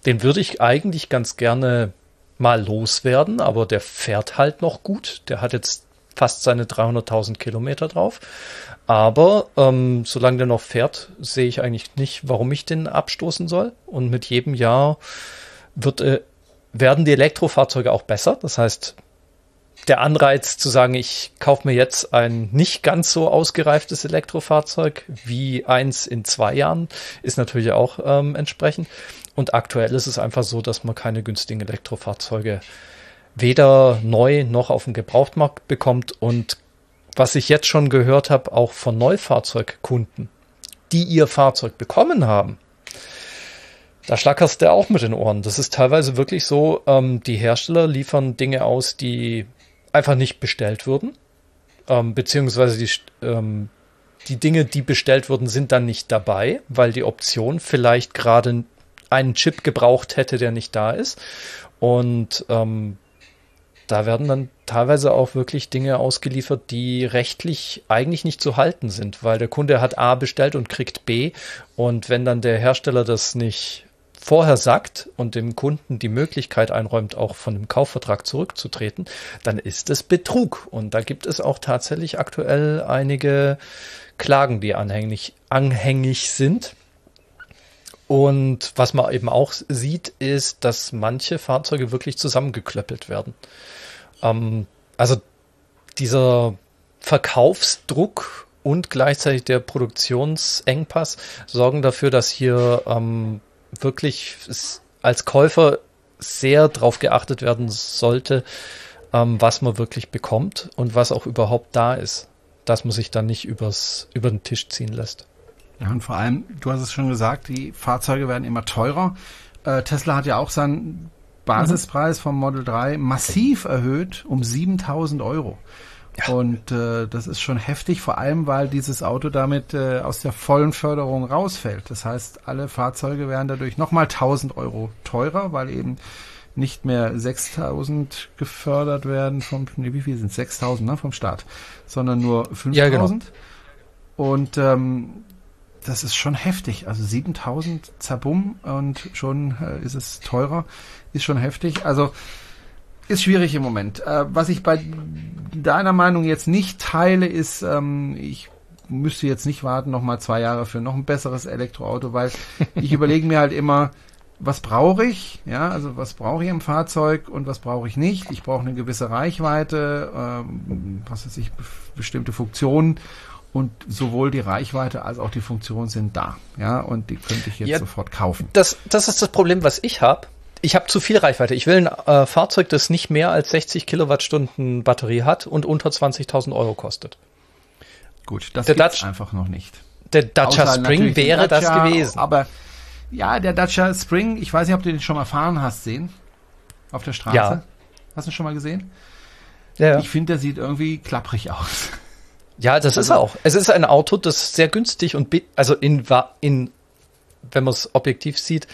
Den würde ich eigentlich ganz gerne mal loswerden, aber der fährt halt noch gut. Der hat jetzt fast seine 300.000 Kilometer drauf. Aber ähm, solange der noch fährt, sehe ich eigentlich nicht, warum ich den abstoßen soll. Und mit jedem Jahr wird, äh, werden die Elektrofahrzeuge auch besser. Das heißt, der Anreiz zu sagen, ich kaufe mir jetzt ein nicht ganz so ausgereiftes Elektrofahrzeug wie eins in zwei Jahren, ist natürlich auch ähm, entsprechend. Und aktuell ist es einfach so, dass man keine günstigen Elektrofahrzeuge weder neu noch auf dem Gebrauchtmarkt bekommt und was ich jetzt schon gehört habe, auch von Neufahrzeugkunden, die ihr Fahrzeug bekommen haben, da schlackerst du auch mit den Ohren. Das ist teilweise wirklich so, ähm, die Hersteller liefern Dinge aus, die einfach nicht bestellt wurden, ähm, beziehungsweise die, ähm, die Dinge, die bestellt wurden, sind dann nicht dabei, weil die Option vielleicht gerade einen Chip gebraucht hätte, der nicht da ist. Und ähm, da werden dann teilweise auch wirklich Dinge ausgeliefert, die rechtlich eigentlich nicht zu halten sind, weil der Kunde hat A bestellt und kriegt B. Und wenn dann der Hersteller das nicht vorher sagt und dem Kunden die Möglichkeit einräumt, auch von dem Kaufvertrag zurückzutreten, dann ist es Betrug. Und da gibt es auch tatsächlich aktuell einige Klagen, die anhängig, anhängig sind. Und was man eben auch sieht, ist, dass manche Fahrzeuge wirklich zusammengeklöppelt werden. Ähm, also dieser Verkaufsdruck und gleichzeitig der Produktionsengpass sorgen dafür, dass hier ähm, wirklich als Käufer sehr darauf geachtet werden sollte, ähm, was man wirklich bekommt und was auch überhaupt da ist, dass man sich dann nicht übers, über den Tisch ziehen lässt. Ja, und vor allem, du hast es schon gesagt, die Fahrzeuge werden immer teurer. Äh, Tesla hat ja auch seinen Basispreis vom Model 3 massiv erhöht um 7000 Euro. Ja. Und äh, das ist schon heftig, vor allem weil dieses Auto damit äh, aus der vollen Förderung rausfällt. Das heißt, alle Fahrzeuge werden dadurch nochmal 1000 Euro teurer, weil eben nicht mehr 6000 gefördert werden vom, nee, wie viel sind 6000 ne, vom Staat, sondern nur 5000. Ja, genau. Und ähm, das ist schon heftig. Also 7000 Zabum und schon äh, ist es teurer. Ist schon heftig. Also ist schwierig im Moment. Äh, was ich bei deiner Meinung jetzt nicht teile, ist, ähm, ich müsste jetzt nicht warten, noch mal zwei Jahre für noch ein besseres Elektroauto, weil ich überlege mir halt immer, was brauche ich? Ja, also was brauche ich im Fahrzeug und was brauche ich nicht? Ich brauche eine gewisse Reichweite, ähm, was weiß ich, bestimmte Funktionen und sowohl die Reichweite als auch die Funktion sind da. Ja, und die könnte ich jetzt ja, sofort kaufen. Das, das ist das Problem, was ich habe. Ich habe zu viel Reichweite. Ich will ein äh, Fahrzeug, das nicht mehr als 60 Kilowattstunden Batterie hat und unter 20.000 Euro kostet. Gut, das der Dutch, einfach noch nicht. Der Dacia Außer Spring wäre Dacia, das gewesen. Aber ja, der Dacia Spring, ich weiß nicht, ob du den schon mal fahren hast sehen. Auf der Straße. Ja. Hast du schon mal gesehen? Ja. Ich finde, der sieht irgendwie klapprig aus. Ja, das also, ist auch. Es ist ein Auto, das sehr günstig und also in, in wenn man es objektiv sieht,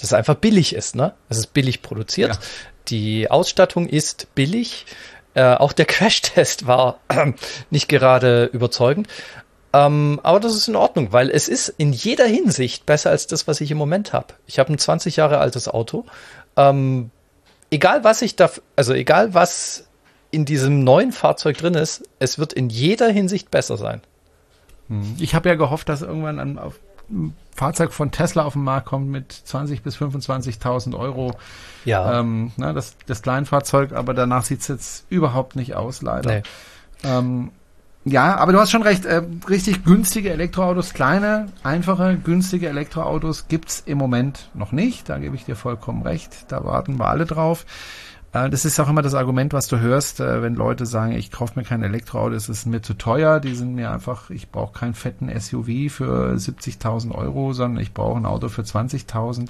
das einfach billig ist, ne? Es ist billig produziert. Ja. Die Ausstattung ist billig. Äh, auch der Crashtest war äh, nicht gerade überzeugend. Ähm, aber das ist in Ordnung, weil es ist in jeder Hinsicht besser als das, was ich im Moment habe. Ich habe ein 20 Jahre altes Auto. Ähm, egal was ich da, also egal was in diesem neuen Fahrzeug drin ist, es wird in jeder Hinsicht besser sein. Hm. Ich habe ja gehofft, dass irgendwann ein, ein Fahrzeug von Tesla auf den Markt kommt mit 20.000 bis 25.000 Euro. Ja. Ähm, na, das, das Kleinfahrzeug, aber danach sieht es jetzt überhaupt nicht aus, leider. Nee. Ähm, ja, aber du hast schon recht, äh, richtig günstige Elektroautos, kleine, einfache, günstige Elektroautos gibt's im Moment noch nicht. Da gebe ich dir vollkommen recht. Da warten wir alle drauf. Äh, das ist auch immer das Argument, was du hörst, äh, wenn Leute sagen, ich kaufe mir kein Elektroauto, es ist mir zu teuer, die sind mir einfach, ich brauche keinen fetten SUV für 70.000 Euro, sondern ich brauche ein Auto für 20.000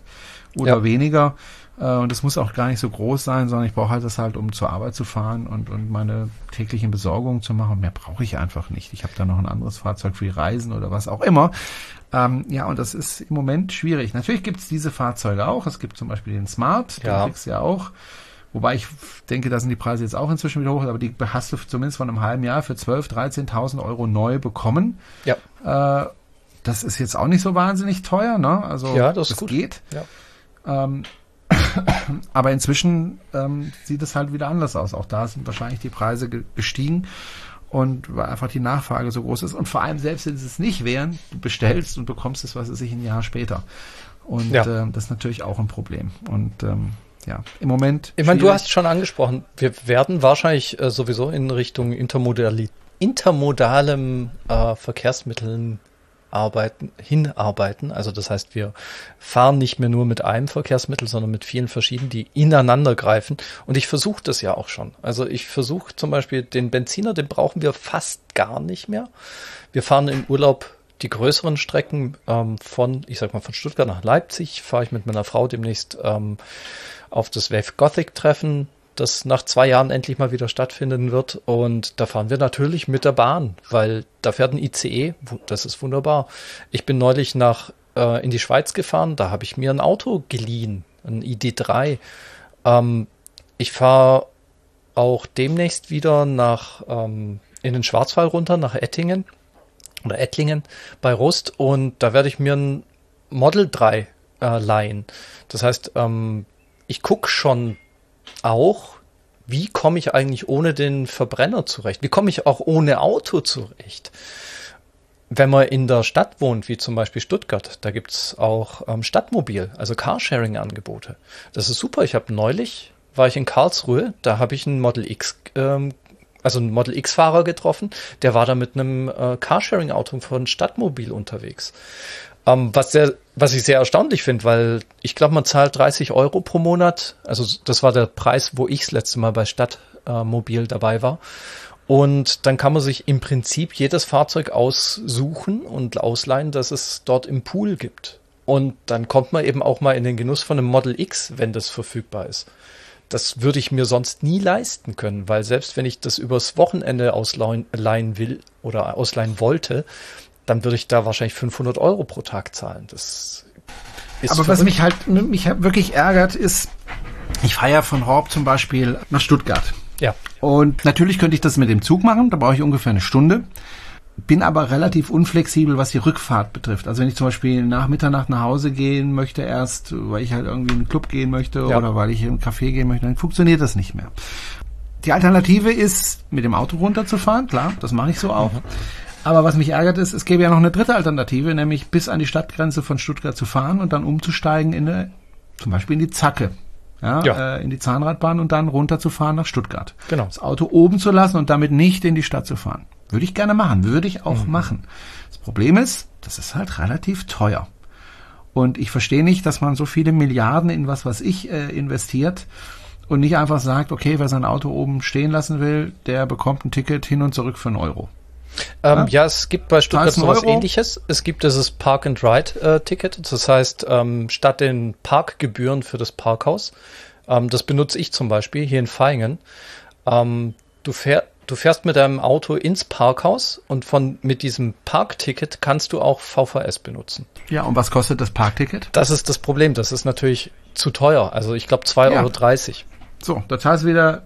oder ja. weniger. Äh, und es muss auch gar nicht so groß sein, sondern ich brauche halt das halt, um zur Arbeit zu fahren und, und meine täglichen Besorgungen zu machen. Mehr brauche ich einfach nicht. Ich habe da noch ein anderes Fahrzeug für die Reisen oder was auch immer. Ähm, ja, und das ist im Moment schwierig. Natürlich gibt es diese Fahrzeuge auch. Es gibt zum Beispiel den Smart, den ja. kriegst du ja auch. Wobei ich denke, da sind die Preise jetzt auch inzwischen wieder hoch, aber die hast du zumindest von einem halben Jahr für 12.000, 13.000 Euro neu bekommen. Ja. Äh, das ist jetzt auch nicht so wahnsinnig teuer, ne? Also ja, das, das geht. Ja. Ähm, aber inzwischen ähm, sieht es halt wieder anders aus. Auch da sind wahrscheinlich die Preise gestiegen und weil einfach die Nachfrage so groß ist. Und vor allem selbst wenn sie es nicht wären, du bestellst und bekommst es, was es sich ein Jahr später. Und ja. ähm, das ist natürlich auch ein Problem. Und ähm, ja, im Moment. Ich meine, du hast schon angesprochen, wir werden wahrscheinlich äh, sowieso in Richtung Intermodali intermodalem äh, Verkehrsmitteln arbeiten, hinarbeiten. Also das heißt, wir fahren nicht mehr nur mit einem Verkehrsmittel, sondern mit vielen verschiedenen, die ineinander greifen. Und ich versuche das ja auch schon. Also ich versuche zum Beispiel den Benziner, den brauchen wir fast gar nicht mehr. Wir fahren im Urlaub die größeren Strecken ähm, von, ich sag mal, von Stuttgart nach Leipzig fahre ich mit meiner Frau demnächst ähm, auf das Wave Gothic Treffen, das nach zwei Jahren endlich mal wieder stattfinden wird. Und da fahren wir natürlich mit der Bahn, weil da fährt ein ICE. Das ist wunderbar. Ich bin neulich nach äh, in die Schweiz gefahren. Da habe ich mir ein Auto geliehen, ein ID3. Ähm, ich fahre auch demnächst wieder nach ähm, in den Schwarzwald runter nach Ettingen oder Ettlingen bei Rust und da werde ich mir ein Model 3 äh, leihen. Das heißt, ähm, ich gucke schon auch, wie komme ich eigentlich ohne den Verbrenner zurecht? Wie komme ich auch ohne Auto zurecht? Wenn man in der Stadt wohnt, wie zum Beispiel Stuttgart, da gibt's auch ähm, Stadtmobil, also Carsharing-Angebote. Das ist super. Ich habe neulich, war ich in Karlsruhe, da habe ich einen Model X, ähm, also einen Model X-Fahrer getroffen, der war da mit einem äh, Carsharing-Auto von Stadtmobil unterwegs. Ähm, was, sehr, was ich sehr erstaunlich finde, weil ich glaube, man zahlt 30 Euro pro Monat. Also das war der Preis, wo ich das letzte Mal bei Stadtmobil äh, dabei war. Und dann kann man sich im Prinzip jedes Fahrzeug aussuchen und ausleihen, das es dort im Pool gibt. Und dann kommt man eben auch mal in den Genuss von einem Model X, wenn das verfügbar ist. Das würde ich mir sonst nie leisten können, weil selbst wenn ich das übers Wochenende ausleihen will oder ausleihen wollte, dann würde ich da wahrscheinlich 500 Euro pro Tag zahlen. Das ist Aber was mich halt mich wirklich ärgert, ist, ich fahre ja von Horb zum Beispiel nach Stuttgart. Ja. Und natürlich könnte ich das mit dem Zug machen, da brauche ich ungefähr eine Stunde. Bin aber relativ unflexibel, was die Rückfahrt betrifft. Also wenn ich zum Beispiel nach Mitternacht nach Hause gehen möchte erst, weil ich halt irgendwie in einen Club gehen möchte ja. oder weil ich in einen Café gehen möchte, dann funktioniert das nicht mehr. Die Alternative ist, mit dem Auto runterzufahren, klar, das mache ich so auch. Mhm. Aber was mich ärgert ist, es gäbe ja noch eine dritte Alternative, nämlich bis an die Stadtgrenze von Stuttgart zu fahren und dann umzusteigen in eine, zum Beispiel in die Zacke ja, ja. Äh, in die Zahnradbahn und dann runterzufahren nach Stuttgart. Genau. Das Auto oben zu lassen und damit nicht in die Stadt zu fahren. Würde ich gerne machen, würde ich auch mhm. machen. Das Problem ist, das ist halt relativ teuer. Und ich verstehe nicht, dass man so viele Milliarden in was, was ich äh, investiert und nicht einfach sagt, okay, wer sein Auto oben stehen lassen will, der bekommt ein Ticket hin und zurück für einen Euro. Ähm, ja? ja? es gibt bei Stuttgart so was ähnliches. Es gibt dieses Park-and-Ride-Ticket. Äh, das heißt, ähm, statt den Parkgebühren für das Parkhaus, ähm, das benutze ich zum Beispiel hier in Feingen, ähm, du, fähr, du fährst mit deinem Auto ins Parkhaus und von, mit diesem Parkticket kannst du auch VVS benutzen. Ja, und was kostet das Parkticket? Das ist das Problem. Das ist natürlich zu teuer. Also ich glaube 2,30 ja. Euro. So, da zahlst du wieder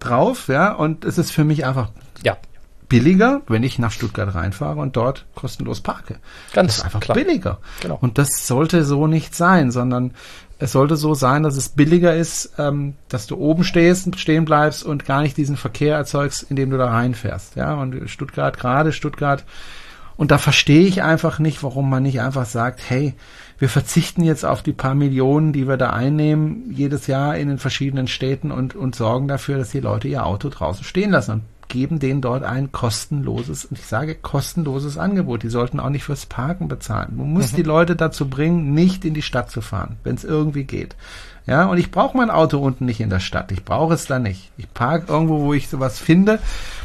drauf, ja, und es ist für mich einfach ja billiger, wenn ich nach Stuttgart reinfahre und dort kostenlos parke. Ganz das ist einfach klar. billiger. Genau. Und das sollte so nicht sein, sondern es sollte so sein, dass es billiger ist, ähm, dass du oben stehst, stehen bleibst und gar nicht diesen Verkehr erzeugst, indem du da reinfährst. Ja, und Stuttgart, gerade Stuttgart, und da verstehe ich einfach nicht, warum man nicht einfach sagt, hey, wir verzichten jetzt auf die paar Millionen, die wir da einnehmen, jedes Jahr in den verschiedenen Städten und, und sorgen dafür, dass die Leute ihr Auto draußen stehen lassen. Und geben denen dort ein kostenloses, und ich sage kostenloses Angebot. Die sollten auch nicht fürs Parken bezahlen. Du musst mhm. die Leute dazu bringen, nicht in die Stadt zu fahren, wenn es irgendwie geht. Ja, und ich brauche mein Auto unten nicht in der Stadt. Ich brauche es da nicht. Ich parke irgendwo, wo ich sowas finde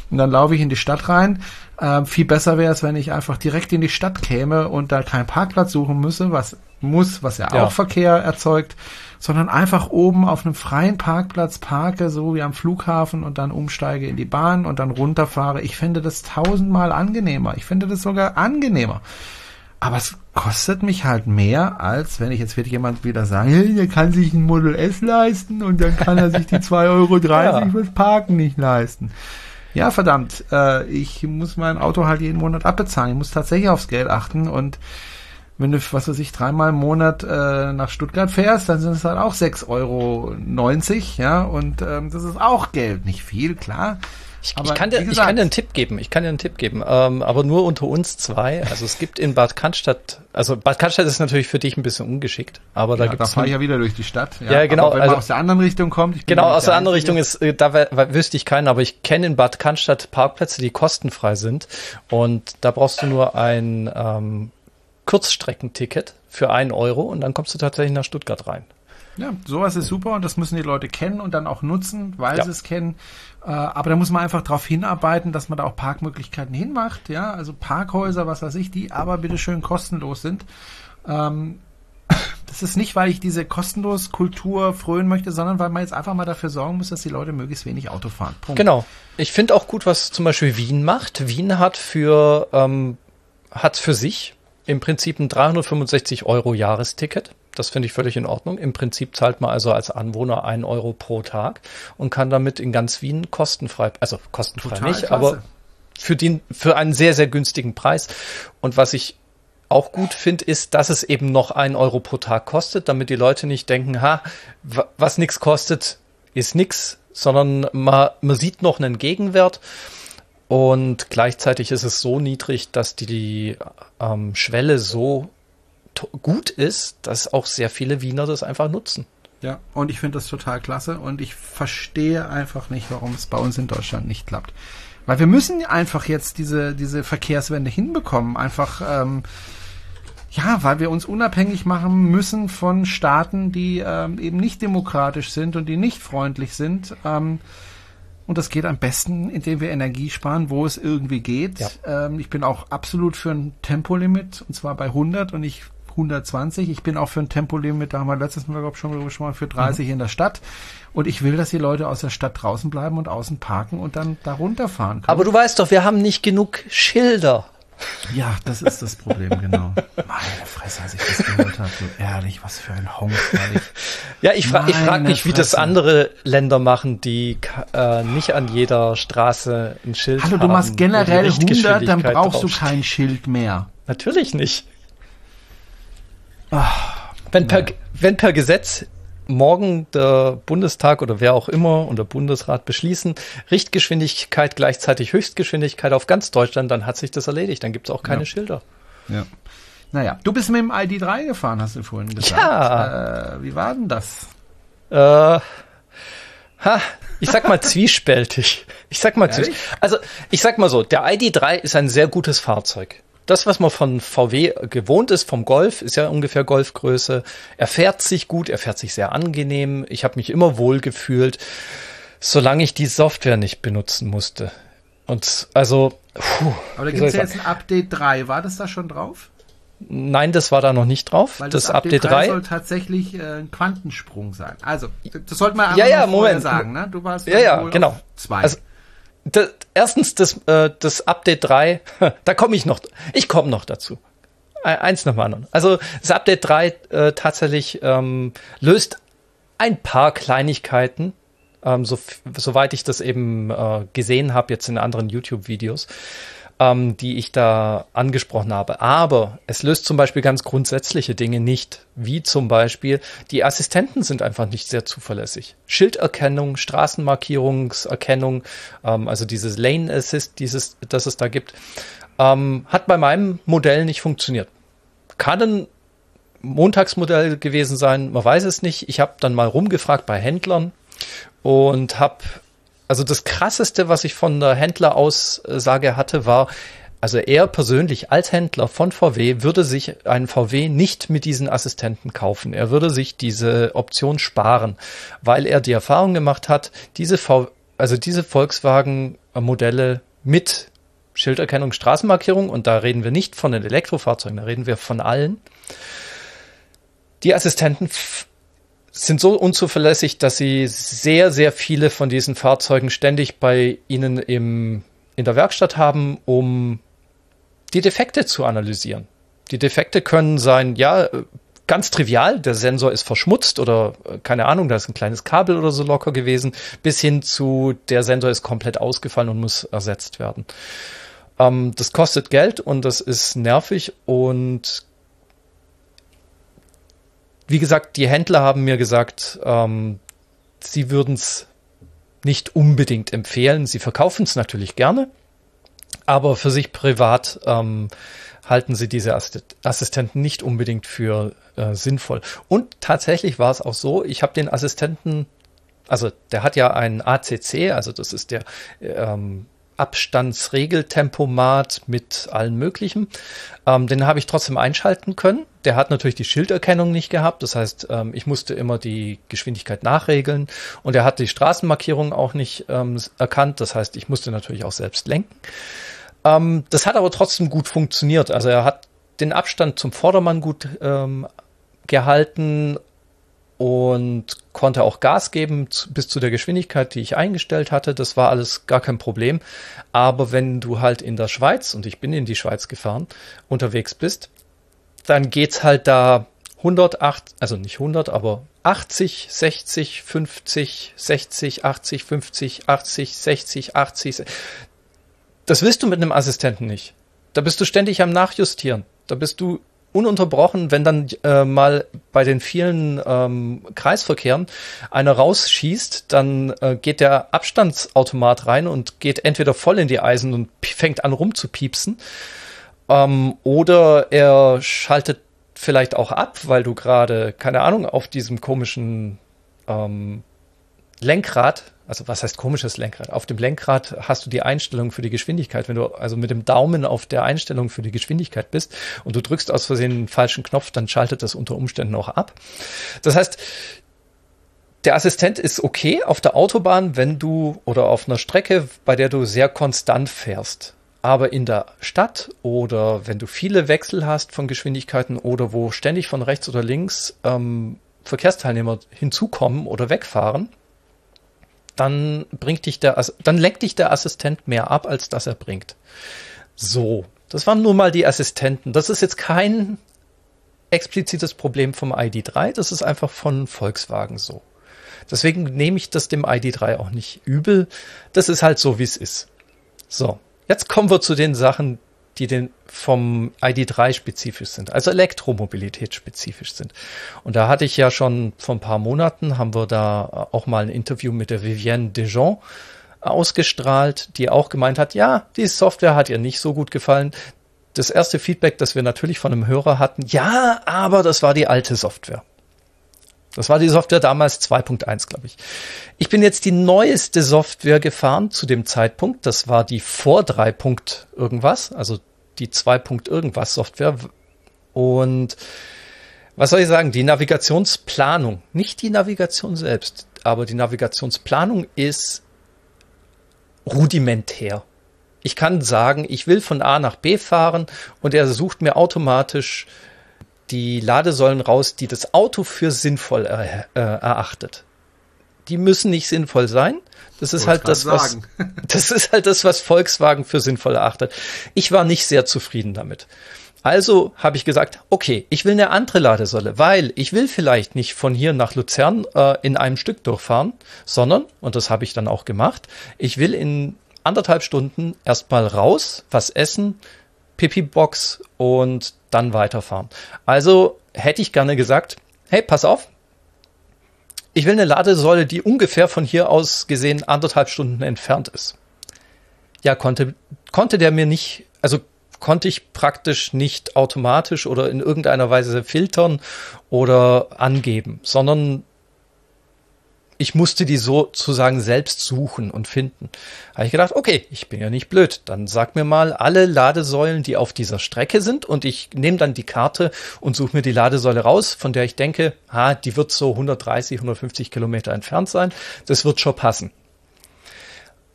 und dann laufe ich in die Stadt rein. Äh, viel besser wäre es, wenn ich einfach direkt in die Stadt käme und da keinen Parkplatz suchen müsse, was muss, was ja, ja. auch Verkehr erzeugt sondern einfach oben auf einem freien Parkplatz parke, so wie am Flughafen und dann umsteige in die Bahn und dann runterfahre. Ich finde das tausendmal angenehmer. Ich finde das sogar angenehmer. Aber es kostet mich halt mehr, als wenn ich jetzt wird jemand wieder sagen, hey, der kann sich ein Model S leisten und dann kann er sich die 2,30 Euro ja. fürs Parken nicht leisten. Ja, verdammt, äh, ich muss mein Auto halt jeden Monat abbezahlen. Ich muss tatsächlich aufs Geld achten und wenn du, was weiß ich, dreimal im Monat äh, nach Stuttgart fährst, dann sind es halt auch 6,90 Euro, ja, und ähm, das ist auch Geld. Nicht viel, klar. Ich, aber, ich, kann dir, gesagt, ich kann dir einen Tipp geben, ich kann dir einen Tipp geben, ähm, aber nur unter uns zwei. Also es gibt in Bad Cannstatt, also Bad Cannstatt ist natürlich für dich ein bisschen ungeschickt, aber da ja, gibt es. Da fahre ich ja wieder durch die Stadt. Ja, ja genau. Aber wenn also, man aus der anderen Richtung kommt. genau, aus der, der anderen Richtung ist, äh, da wüsste ich keinen, aber ich kenne in Bad Cannstatt Parkplätze, die kostenfrei sind und da brauchst du nur ein ähm, Kurzstreckenticket für einen Euro und dann kommst du tatsächlich nach Stuttgart rein. Ja, sowas ist super und das müssen die Leute kennen und dann auch nutzen, weil ja. sie es kennen. Äh, aber da muss man einfach darauf hinarbeiten, dass man da auch Parkmöglichkeiten hinmacht. Ja, also Parkhäuser, was weiß ich, die aber bitteschön kostenlos sind. Ähm, das ist nicht, weil ich diese kostenlos Kultur frönen möchte, sondern weil man jetzt einfach mal dafür sorgen muss, dass die Leute möglichst wenig Auto fahren. Punkt. Genau. Ich finde auch gut, was zum Beispiel Wien macht. Wien hat für ähm, hat für sich im Prinzip ein 365 Euro Jahresticket. Das finde ich völlig in Ordnung. Im Prinzip zahlt man also als Anwohner ein Euro pro Tag und kann damit in ganz Wien kostenfrei, also kostenfrei Total nicht, klasse. aber für den, für einen sehr, sehr günstigen Preis. Und was ich auch gut finde, ist, dass es eben noch ein Euro pro Tag kostet, damit die Leute nicht denken, ha, was nichts kostet, ist nichts, sondern man, man sieht noch einen Gegenwert. Und gleichzeitig ist es so niedrig, dass die ähm, Schwelle so gut ist, dass auch sehr viele Wiener das einfach nutzen. Ja, und ich finde das total klasse und ich verstehe einfach nicht, warum es bei uns in Deutschland nicht klappt. Weil wir müssen einfach jetzt diese, diese Verkehrswende hinbekommen. Einfach, ähm, ja, weil wir uns unabhängig machen müssen von Staaten, die ähm, eben nicht demokratisch sind und die nicht freundlich sind. Ähm, Und das geht am besten, indem wir Energie sparen, wo es irgendwie geht. Ja. Ähm, ich bin auch absolut für ein Tempolimit, und zwar bei 100 und nicht 120. Ich bin auch für ein Tempolimit, da haben wir letztes Mal, glaube ich, schon, schon mal für 30 mhm. in der Stadt. Und ich will, dass die Leute aus der Stadt draußen bleiben und außen parken und dann da runterfahren können. Aber du weißt doch, wir haben nicht genug Schilder. Ja, das ist das Problem, genau. Meine Fresse, als ich das gehört habe, so ehrlich, was für ein Honk. Ja, ich, fra ich frage mich, wie das andere Länder machen, die äh, nicht an jeder Straße ein Schild Hallo, haben. Hallo, du machst generell 100, dann brauchst du kein Schild mehr. Natürlich nicht. Ach, wenn, per, wenn per Gesetz morgen der Bundestag oder wer auch immer und der Bundesrat beschließen, Richtgeschwindigkeit gleichzeitig Höchstgeschwindigkeit auf ganz Deutschland, dann hat sich das erldigt. Dann gibt es auch keine ja. Schilder. Ja. Naja, du bist mit dem ID3 gefahren, hast du vorhin gesagt. Ja. Äh, wie war denn das? Äh, ha, ich sag mal zwiespältig. Ich sag mal zwiespältig. Also, ich sag mal so, der ID3 ist ein sehr gutes Fahrzeug das, was man von VW gewohnt ist, vom Golf, ist ja ungefähr Golfgröße. Er fährt sich gut, er fährt sich sehr angenehm. Ich habe mich immer wohl gefühlt, solange ich die Software nicht benutzen musste. Und also, puh, Aber da gibt es ja jetzt ein Update 3. War das da schon drauf? Nein, das war da noch nicht drauf. Weil das, das Update, Update 3 soll tatsächlich äh, ein Quantensprung sein. Also, das sollte man ja, ja, Moment. sagen, ne? Du warst ja, ja, genau. Zwei. Also, das, erstens das, äh, das Update 3, da komme ich noch, ich komme noch dazu. Eins nach dem anderen. Also das Update 3 äh, tatsächlich ähm, löst ein paar Kleinigkeiten, ähm, so, soweit ich das eben äh, gesehen habe, jetzt in anderen YouTube-Videos ähm, die ich da angesprochen habe. Aber es löst zum Beispiel ganz grundsätzliche Dinge nicht, wie zum Beispiel die Assistenten sind einfach nicht sehr zuverlässig. Schilderkennung, Straßenmarkierungserkennung, ähm, also dieses Lane Assist, dieses, das es da gibt, ähm, hat bei meinem Modell nicht funktioniert. Kann ein Montagsmodell gewesen sein, man weiß es nicht. Ich habe dann mal rumgefragt bei Händlern und habe also das krasseste, was ich von der Händleraussage hatte, war, also er persönlich als Händler von VW würde sich einen VW nicht mit diesen Assistenten kaufen. Er würde sich diese Option sparen, weil er die Erfahrung gemacht hat, diese also diese Volkswagen Modelle mit Schilderkennung, Straßenmarkierung und da reden wir nicht von den Elektrofahrzeugen, da reden wir von allen. Die Assistenten sind so unzuverlässig, dass sie sehr, sehr viele von diesen Fahrzeugen ständig bei ihnen im, in der Werkstatt haben, um die Defekte zu analysieren. Die Defekte können sein, ja, ganz trivial, der Sensor ist verschmutzt oder äh, keine Ahnung, da ist ein kleines Kabel oder so locker gewesen, bis hin zu der Sensor ist komplett ausgefallen und muss ersetzt werden. Ähm, das kostet Geld und das ist nervig und wie gesagt, die Händler haben mir gesagt, ähm, sie würden es nicht unbedingt empfehlen. Sie verkaufen es natürlich gerne, aber für sich privat ähm, halten sie diese Assistenten nicht unbedingt für äh, sinnvoll. Und tatsächlich war es auch so, ich habe den Assistenten, also der hat ja einen ACC, also das ist der ähm, Abstandsregeltempomat mit allen möglichen. Ähm, den habe ich trotzdem einschalten können. Der hat natürlich die Schilderkennung nicht gehabt. Das heißt, ähm, ich musste immer die Geschwindigkeit nachregeln. Und er hat die Straßenmarkierung auch nicht ähm, erkannt. Das heißt, ich musste natürlich auch selbst lenken. Ähm, das hat aber trotzdem gut funktioniert. Also er hat den Abstand zum Vordermann gut ähm, gehalten und konnte auch Gas geben bis zu der Geschwindigkeit, die ich eingestellt hatte. Das war alles gar kein Problem. Aber wenn du halt in der Schweiz, und ich bin in die Schweiz gefahren, unterwegs bist, dann geht's halt da 108, also nicht 100, aber 80, 60, 50, 60, 80, 50, 80, 60, 80. Das willst du mit einem Assistenten nicht. Da bist du ständig am Nachjustieren. Da bist du ununterbrochen, wenn dann äh, mal bei den vielen ähm, Kreisverkehren einer rausschießt, dann äh, geht der Abstandsautomat rein und geht entweder voll in die Eisen und fängt an rumzupiepsen. Ähm, oder er schaltet vielleicht auch ab, weil du gerade, keine Ahnung, auf diesem komischen ähm, Lenkrad also was heißt komisches Lenkrad? Auf dem Lenkrad hast du die Einstellung für die Geschwindigkeit. Wenn du also mit dem Daumen auf der Einstellung für die Geschwindigkeit bist und du drückst aus Versehen den falschen Knopf, dann schaltet das unter Umständen auch ab. Das heißt, der Assistent ist okay auf der Autobahn, wenn du oder auf einer Strecke, bei der du sehr konstant fährst. Aber in der Stadt oder wenn du viele Wechsel hast von Geschwindigkeiten oder wo ständig von rechts oder links ähm, Verkehrsteilnehmer hinzukommen oder wegfahren, dann bringt dich der, dann lenkt dich der Assistent mehr ab, als dass er bringt. So, das waren nur mal die Assistenten. Das ist jetzt kein explizites Problem vom ID3, das ist einfach von Volkswagen so. Deswegen nehme ich das dem ID3 auch nicht übel. Das ist halt so, wie es ist. So, jetzt kommen wir zu den Sachen, die den vom ID3 spezifisch sind, also Elektromobilität spezifisch sind. Und da hatte ich ja schon vor ein paar Monaten, haben wir da auch mal ein Interview mit der Vivienne Dejean ausgestrahlt, die auch gemeint hat, ja, die Software hat ihr nicht so gut gefallen. Das erste Feedback, das wir natürlich von einem Hörer hatten, ja, aber das war die alte Software. Das war die Software damals 2.1, glaube ich. Ich bin jetzt die neueste Software gefahren zu dem Zeitpunkt. Das war die vor 3. irgendwas, also die 2. irgendwas Software. Und was soll ich sagen? Die Navigationsplanung, nicht die Navigation selbst, aber die Navigationsplanung ist rudimentär. Ich kann sagen, ich will von A nach B fahren und er sucht mir automatisch die Ladesäulen raus, die das Auto für sinnvoll er, äh, erachtet. Die müssen nicht sinnvoll sein. Das ist halt das, was, das ist halt das, was Volkswagen für sinnvoll erachtet. Ich war nicht sehr zufrieden damit. Also habe ich gesagt, okay, ich will eine andere Ladesäule, weil ich will vielleicht nicht von hier nach Luzern äh, in einem Stück durchfahren, sondern, und das habe ich dann auch gemacht, ich will in anderthalb Stunden erstmal raus, was essen, Pipi-Box und dann weiterfahren. Also hätte ich gerne gesagt, hey, pass auf, ich will eine Ladesäule, die ungefähr von hier aus gesehen anderthalb Stunden entfernt ist. Ja, konnte, konnte der mir nicht, also konnte ich praktisch nicht automatisch oder in irgendeiner Weise filtern oder angeben, sondern ich musste die sozusagen selbst suchen und finden. Habe ich gedacht, okay, ich bin ja nicht blöd. Dann sag mir mal alle Ladesäulen, die auf dieser Strecke sind und ich nehme dann die Karte und suche mir die Ladesäule raus, von der ich denke, ha, die wird so 130, 150 Kilometer entfernt sein. Das wird schon passen.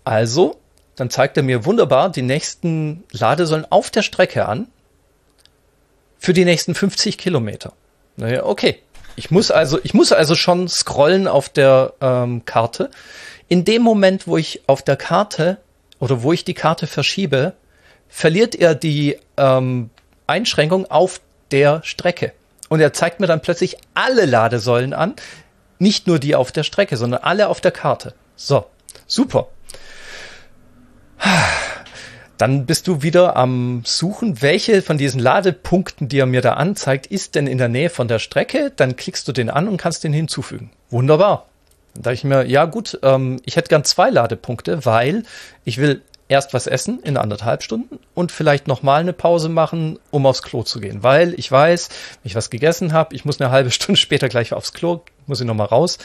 Also, dann zeigt er mir wunderbar die nächsten Ladesäulen auf der Strecke an für die nächsten 50 Kilometer. Naja, okay, ich muss also, ich muss also schon scrollen auf der ähm, Karte. In dem Moment, wo ich auf der Karte oder wo ich die Karte verschiebe, verliert er die ähm, Einschränkung auf der Strecke. Und er zeigt mir dann plötzlich alle Ladesäulen an. Nicht nur die auf der Strecke, sondern alle auf der Karte. So, super dann bist du wieder am Suchen, welche von diesen Ladepunkten, die er mir da anzeigt, ist denn in der Nähe von der Strecke. Dann klickst du den an und kannst den hinzufügen. Wunderbar. Dann dachte ich mir, ja gut, ähm, ich hätte gern zwei Ladepunkte, weil ich will erst was essen in anderthalb Stunden und vielleicht nochmal eine Pause machen, um aufs Klo zu gehen. Weil ich weiß, wenn ich was gegessen habe, ich muss eine halbe Stunde später gleich aufs Klo, muss ich nochmal raus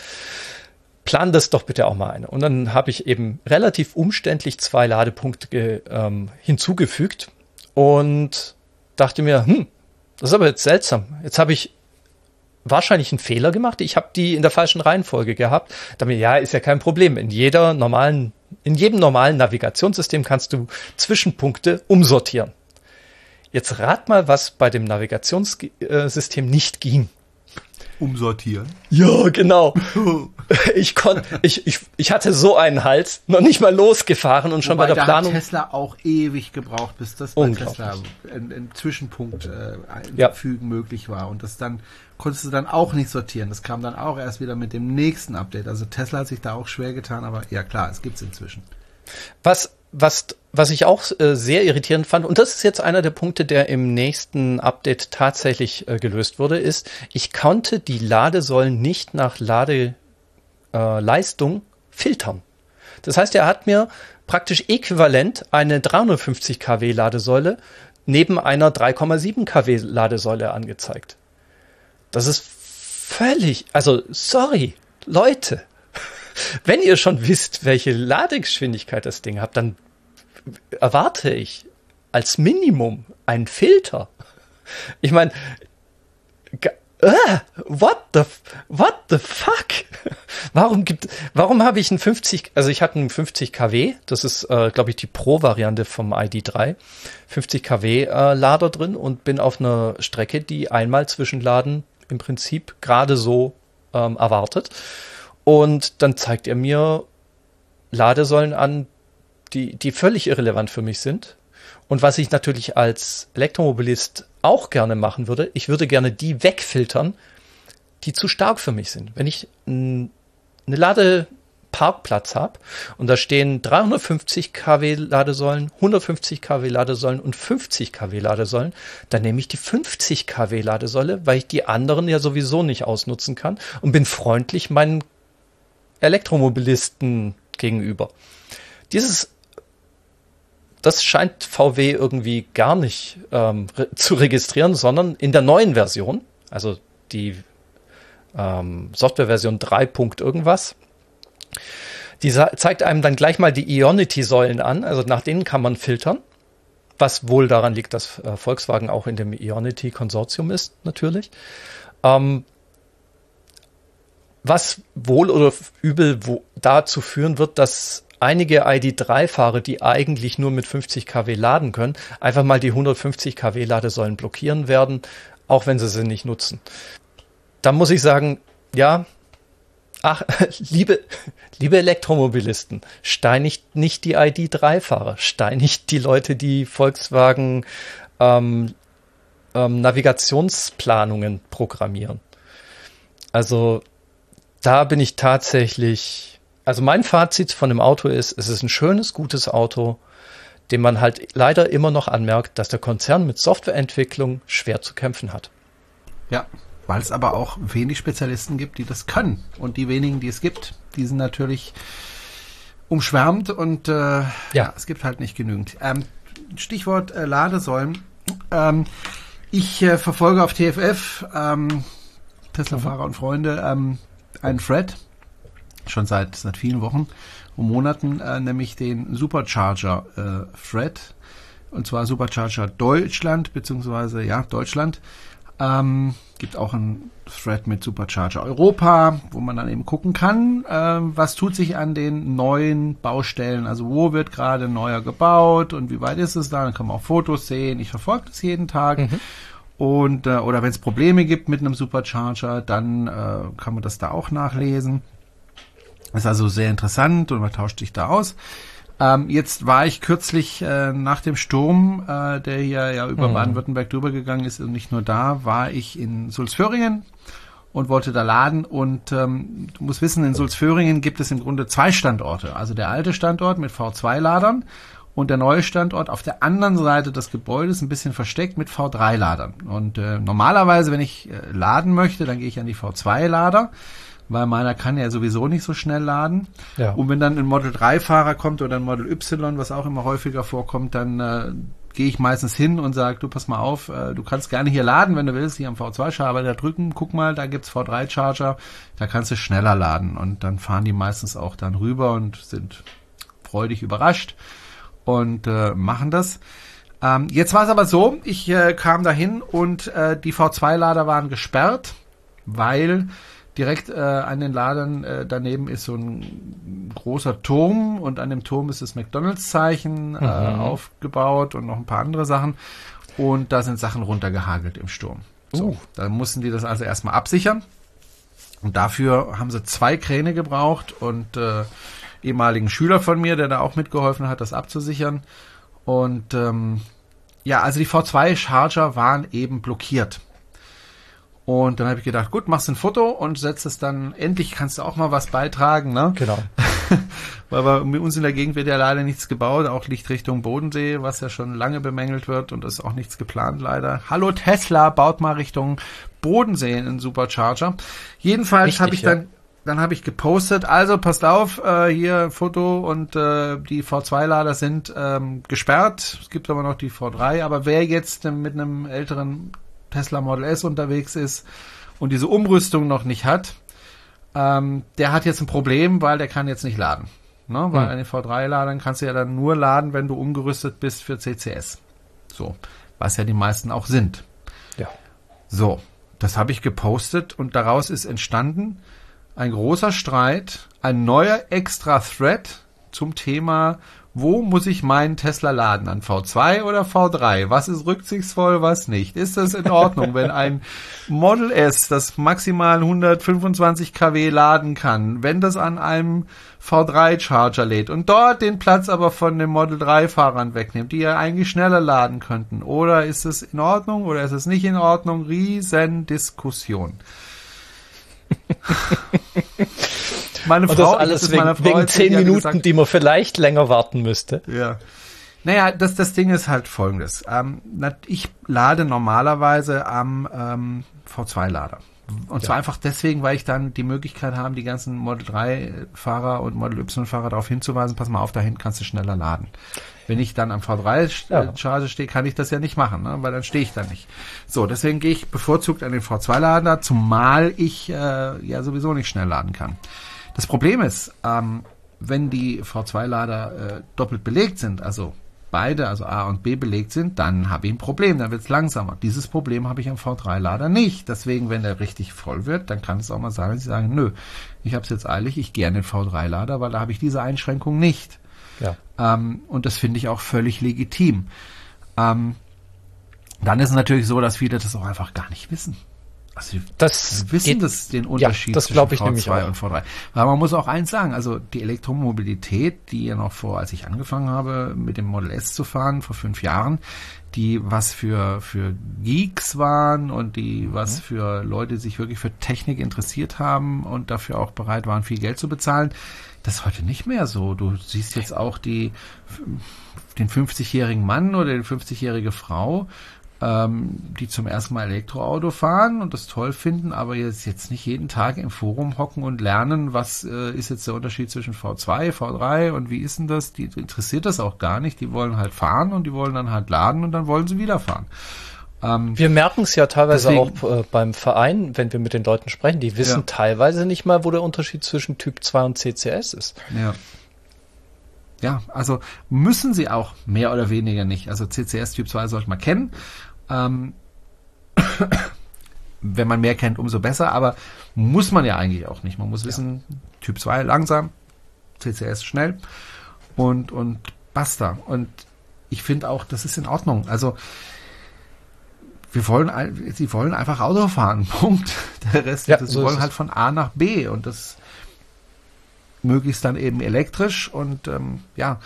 plan das doch bitte auch mal ein. Und dann habe ich eben relativ umständlich zwei Ladepunkte ähm, hinzugefügt und dachte mir, hm, das ist aber jetzt seltsam. Jetzt habe ich wahrscheinlich einen Fehler gemacht. Ich habe die in der falschen Reihenfolge gehabt. Damit, ja, ist ja kein Problem. In jeder normalen, in jedem normalen Navigationssystem kannst du Zwischenpunkte umsortieren. Jetzt rat mal, was bei dem Navigationssystem nicht ging umsortieren. Ja, genau. Ich konnte, ich, ich, ich hatte so einen Hals, noch nicht mal losgefahren und schon Wobei, bei der Planung. Hat Tesla auch ewig gebraucht, bis das bei Tesla ein Zwischenpunkt äh, einfügen ja. möglich war. Und das dann konntest du dann auch nicht sortieren. Das kam dann auch erst wieder mit dem nächsten Update. Also Tesla hat sich da auch schwer getan, aber ja klar, es gibt's inzwischen. Was was, was ich auch äh, sehr irritierend fand, und das ist jetzt einer der Punkte, der im nächsten Update tatsächlich äh, gelöst wurde, ist, ich konnte die Ladesäulen nicht nach Ladeleistung äh, filtern. Das heißt, er hat mir praktisch äquivalent eine 350 kW Ladesäule neben einer 3,7 kW Ladesäule angezeigt. Das ist völlig, also sorry, Leute, wenn ihr schon wisst, welche Ladegeschwindigkeit das Ding habt, dann erwarte ich als Minimum einen Filter. Ich meine, äh, what the, what the fuck? Warum gibt, warum habe ich einen 50, also ich hatte einen 50 kW, das ist, äh, glaube ich, die Pro-Variante vom ID3, 50 kW äh, Lader drin und bin auf einer Strecke, die einmal Zwischenladen im Prinzip gerade so ähm, erwartet. Und dann zeigt er mir Ladesäulen an, die, die völlig irrelevant für mich sind. Und was ich natürlich als Elektromobilist auch gerne machen würde, ich würde gerne die wegfiltern, die zu stark für mich sind. Wenn ich eine Ladeparkplatz habe und da stehen 350 kW Ladesäulen, 150 kW Ladesäulen und 50 kW Ladesäulen, dann nehme ich die 50 kW Ladesäule, weil ich die anderen ja sowieso nicht ausnutzen kann und bin freundlich meinen Elektromobilisten gegenüber. Dieses das scheint VW irgendwie gar nicht ähm, re zu registrieren, sondern in der neuen Version, also die ähm, Softwareversion 3. irgendwas, die zeigt einem dann gleich mal die Ionity-Säulen an, also nach denen kann man filtern, was wohl daran liegt, dass äh, Volkswagen auch in dem Ionity-Konsortium ist, natürlich. Ähm, was wohl oder übel wo, dazu führen wird, dass einige ID3-Fahrer, die eigentlich nur mit 50 kW laden können, einfach mal die 150 kW Ladesäulen blockieren werden, auch wenn sie sie nicht nutzen. Da muss ich sagen, ja, ach, liebe, liebe Elektromobilisten, steinigt nicht die ID3-Fahrer, steinigt die Leute, die Volkswagen ähm, ähm, Navigationsplanungen programmieren. Also da bin ich tatsächlich, also mein Fazit von dem Auto ist, es ist ein schönes, gutes Auto, dem man halt leider immer noch anmerkt, dass der Konzern mit Softwareentwicklung schwer zu kämpfen hat. Ja, weil es aber auch wenig Spezialisten gibt, die das können. Und die wenigen, die es gibt, die sind natürlich umschwärmt und äh, ja. ja. es gibt halt nicht genügend. Ähm, Stichwort äh, Ladesäulen. Ähm, ich äh, verfolge auf TFF ähm, Tesla-Fahrer und Freunde ähm, einen Thread, schon seit, seit vielen Wochen und Monaten, äh, nämlich den Supercharger äh. Und zwar Supercharger Deutschland, beziehungsweise ja, Deutschland. Ähm, gibt auch einen Thread mit Supercharger Europa, wo man dann eben gucken kann, äh, was tut sich an den neuen Baustellen. Also wo wird gerade neuer gebaut und wie weit ist es da? Dann kann man auch Fotos sehen. Ich verfolge das jeden Tag. Mhm. Und äh, oder wenn es Probleme gibt mit einem Supercharger, dann äh, kann man das da auch nachlesen. ist also sehr interessant und man tauscht sich da aus. Ähm, jetzt war ich kürzlich äh, nach dem Sturm, äh, der hier ja über mhm. Baden-Württemberg drüber gegangen ist und nicht nur da, war ich in Sulzföhringen und wollte da laden. Und ähm, du musst wissen, in Sulzföhringen gibt es im Grunde zwei Standorte. Also der alte Standort mit V2-Ladern und der neue Standort auf der anderen Seite des Gebäudes ein bisschen versteckt mit V3-Ladern. Und äh, normalerweise, wenn ich äh, laden möchte, dann gehe ich an die V2-Lader, weil meiner kann ja sowieso nicht so schnell laden. Ja. Und wenn dann ein Model 3-Fahrer kommt oder ein Model Y, was auch immer häufiger vorkommt, dann äh, gehe ich meistens hin und sage, du pass mal auf, äh, du kannst gerne hier laden, wenn du willst, hier am V2-Schalter da drücken, guck mal, da gibt's V3-Charger, da kannst du schneller laden. Und dann fahren die meistens auch dann rüber und sind freudig überrascht und äh, machen das. Ähm, jetzt war es aber so, ich äh, kam dahin und äh, die V2-Lader waren gesperrt, weil direkt äh, an den Ladern äh, daneben ist so ein großer Turm und an dem Turm ist das McDonalds-Zeichen äh, mhm. aufgebaut und noch ein paar andere Sachen. Und da sind Sachen runtergehagelt im Sturm. So, uh. Da mussten die das also erstmal absichern. Und dafür haben sie zwei Kräne gebraucht und äh, ehemaligen Schüler von mir, der da auch mitgeholfen hat, das abzusichern. Und ähm, ja, also die V2-Charger waren eben blockiert. Und dann habe ich gedacht, gut, machst ein Foto und setzt es dann, endlich kannst du auch mal was beitragen, ne? Genau. Weil bei uns in der Gegend wird ja leider nichts gebaut, auch Licht Richtung Bodensee, was ja schon lange bemängelt wird und ist auch nichts geplant leider. Hallo Tesla, baut mal Richtung Bodensee einen Supercharger. Jedenfalls habe ich dann, ja dann habe ich gepostet, also passt auf, äh, hier Foto und äh, die V2-Lader sind ähm, gesperrt. Es gibt aber noch die V3. Aber wer jetzt mit einem älteren Tesla Model S unterwegs ist und diese Umrüstung noch nicht hat, ähm, der hat jetzt ein Problem, weil der kann jetzt nicht laden. Ne? Weil hm. an den V3-Ladern kannst du ja dann nur laden, wenn du umgerüstet bist für CCS. So, was ja die meisten auch sind. Ja. So, Das habe ich gepostet und daraus ist entstanden ein großer Streit, ein neuer extra Thread zum Thema wo muss ich meinen Tesla laden? An V2 oder V3? Was ist rücksichtsvoll, was nicht? Ist das in Ordnung, wenn ein Model S, das maximal 125 kW laden kann, wenn das an einem V3 Charger lädt und dort den Platz aber von den Model 3 Fahrern wegnimmt, die ja eigentlich schneller laden könnten? Oder ist es in Ordnung oder ist es nicht in Ordnung? Riesen Diskussion. Meine Frau, und das alles wegen, Frau wegen zehn Minuten, gesagt, die man vielleicht länger warten müsste. Ja. Naja, das, das Ding ist halt folgendes. Ähm, ich lade normalerweise am ähm, V2-Lader. Und ja. zwar einfach deswegen, weil ich dann die Möglichkeit habe, die ganzen Model 3-Fahrer und Model Y-Fahrer darauf hinzuweisen, pass mal auf, dahin kannst du schneller laden. Wenn ich dann am V3-Charge ja. stehe, kann ich das ja nicht machen, ne? weil dann stehe ich da nicht. So, deswegen gehe ich bevorzugt an den V2-Lader, zumal ich äh, ja sowieso nicht schnell laden kann. Das Problem ist, ähm, wenn die V2-Lader äh, doppelt belegt sind, also beide, also A und B belegt sind, dann habe ich ein Problem, dann wird es langsamer. Dieses Problem habe ich am V3-Lader nicht. Deswegen, wenn der richtig voll wird, dann kann es auch mal sein, dass sie sagen, nö, ich habe es jetzt eilig, ich gehe an den V3-Lader, weil da habe ich diese Einschränkung nicht. Ja. Ähm, und das finde ich auch völlig legitim. Ähm, dann ist es natürlich so, dass viele das auch einfach gar nicht wissen. Also das wissen geht, das den Unterschied ja, das zwischen ich V2 und V3. Aber man muss auch eins sagen, also die Elektromobilität, die ja noch vor, als ich angefangen habe, mit dem Model S zu fahren, vor fünf Jahren, die was für, für Geeks waren und die was mhm. für Leute, die sich wirklich für Technik interessiert haben und dafür auch bereit waren, viel Geld zu bezahlen, das ist heute nicht mehr so. Du siehst jetzt auch die, den 50-jährigen Mann oder die 50-jährige Frau, ähm, die zum ersten Mal Elektroauto fahren und das toll finden, aber jetzt, jetzt nicht jeden Tag im Forum hocken und lernen, was äh, ist jetzt der Unterschied zwischen V2, V3 und wie ist denn das? Die interessiert das auch gar nicht. Die wollen halt fahren und die wollen dann halt laden und dann wollen sie wieder fahren. Ähm, wir merken es ja teilweise deswegen, auch äh, beim Verein, wenn wir mit den Leuten sprechen, die wissen ja. teilweise nicht mal, wo der Unterschied zwischen Typ 2 und CCS ist. Ja. Ja, also müssen sie auch mehr oder weniger nicht. Also CCS Typ 2 sollte man kennen. Ähm, wenn man mehr kennt, umso besser, aber muss man ja eigentlich auch nicht. Man muss wissen, ja. Typ 2 langsam, CCS schnell und, und basta. Und ich finde auch, das ist in Ordnung. Also, wir wollen, sie wollen einfach Auto fahren. Punkt. Der Rest, ja, sie so wollen halt von A nach B und das möglichst dann eben elektrisch und ähm, ja,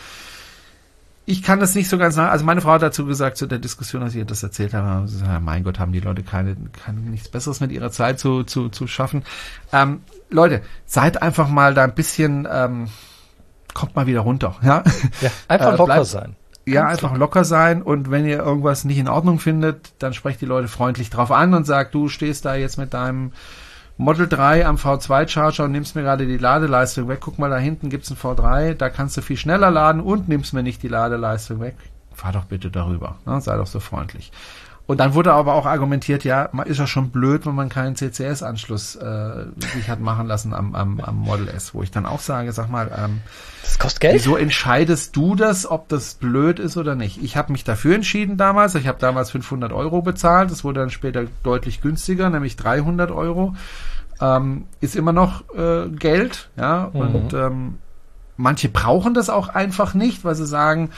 ich kann das nicht so ganz sagen. Also meine Frau hat dazu gesagt, zu der Diskussion, als ich ihr das erzählt habe, ja, mein Gott, haben die Leute keine, keine nichts Besseres mit ihrer Zeit zu, zu, zu schaffen. Ähm, Leute, seid einfach mal da ein bisschen, ähm, kommt mal wieder runter. Ja, ja einfach äh, locker bleibt, sein. Ja, Ganz einfach locker sein und wenn ihr irgendwas nicht in Ordnung findet, dann sprecht die Leute freundlich drauf an und sagt, du stehst da jetzt mit deinem Model 3 am V2 Charger und nimmst mir gerade die Ladeleistung weg. Guck mal, da hinten gibt's ein V3, da kannst du viel schneller laden und nimmst mir nicht die Ladeleistung weg. Fahr doch bitte darüber. Ne? Sei doch so freundlich. Und dann wurde aber auch argumentiert, ja, man ist ja schon blöd, wenn man keinen CCS-Anschluss äh, sich hat machen lassen am, am, am Model S, wo ich dann auch sage, sag mal, ähm, das kostet Geld. Wieso entscheidest du das, ob das blöd ist oder nicht? Ich habe mich dafür entschieden damals. Ich habe damals 500 Euro bezahlt. Das wurde dann später deutlich günstiger, nämlich 300 Euro. Ähm, ist immer noch äh, Geld, ja. Mhm. Und ähm, manche brauchen das auch einfach nicht, weil sie sagen,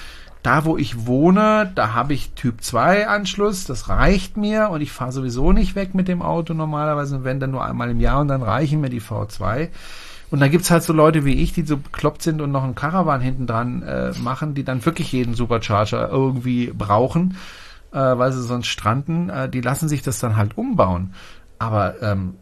da wo ich wohne, da habe ich Typ 2 Anschluss, das reicht mir und ich fahre sowieso nicht weg mit dem Auto normalerweise, wenn dann nur einmal im Jahr und dann reichen mir die V2. Und dann gibt's halt so Leute wie ich, die so bekloppt sind und noch einen Caravan hinten dran äh, machen, die dann wirklich jeden Supercharger irgendwie brauchen, äh, weil sie sonst stranden. Äh, die lassen sich das dann halt umbauen. Aber ähm,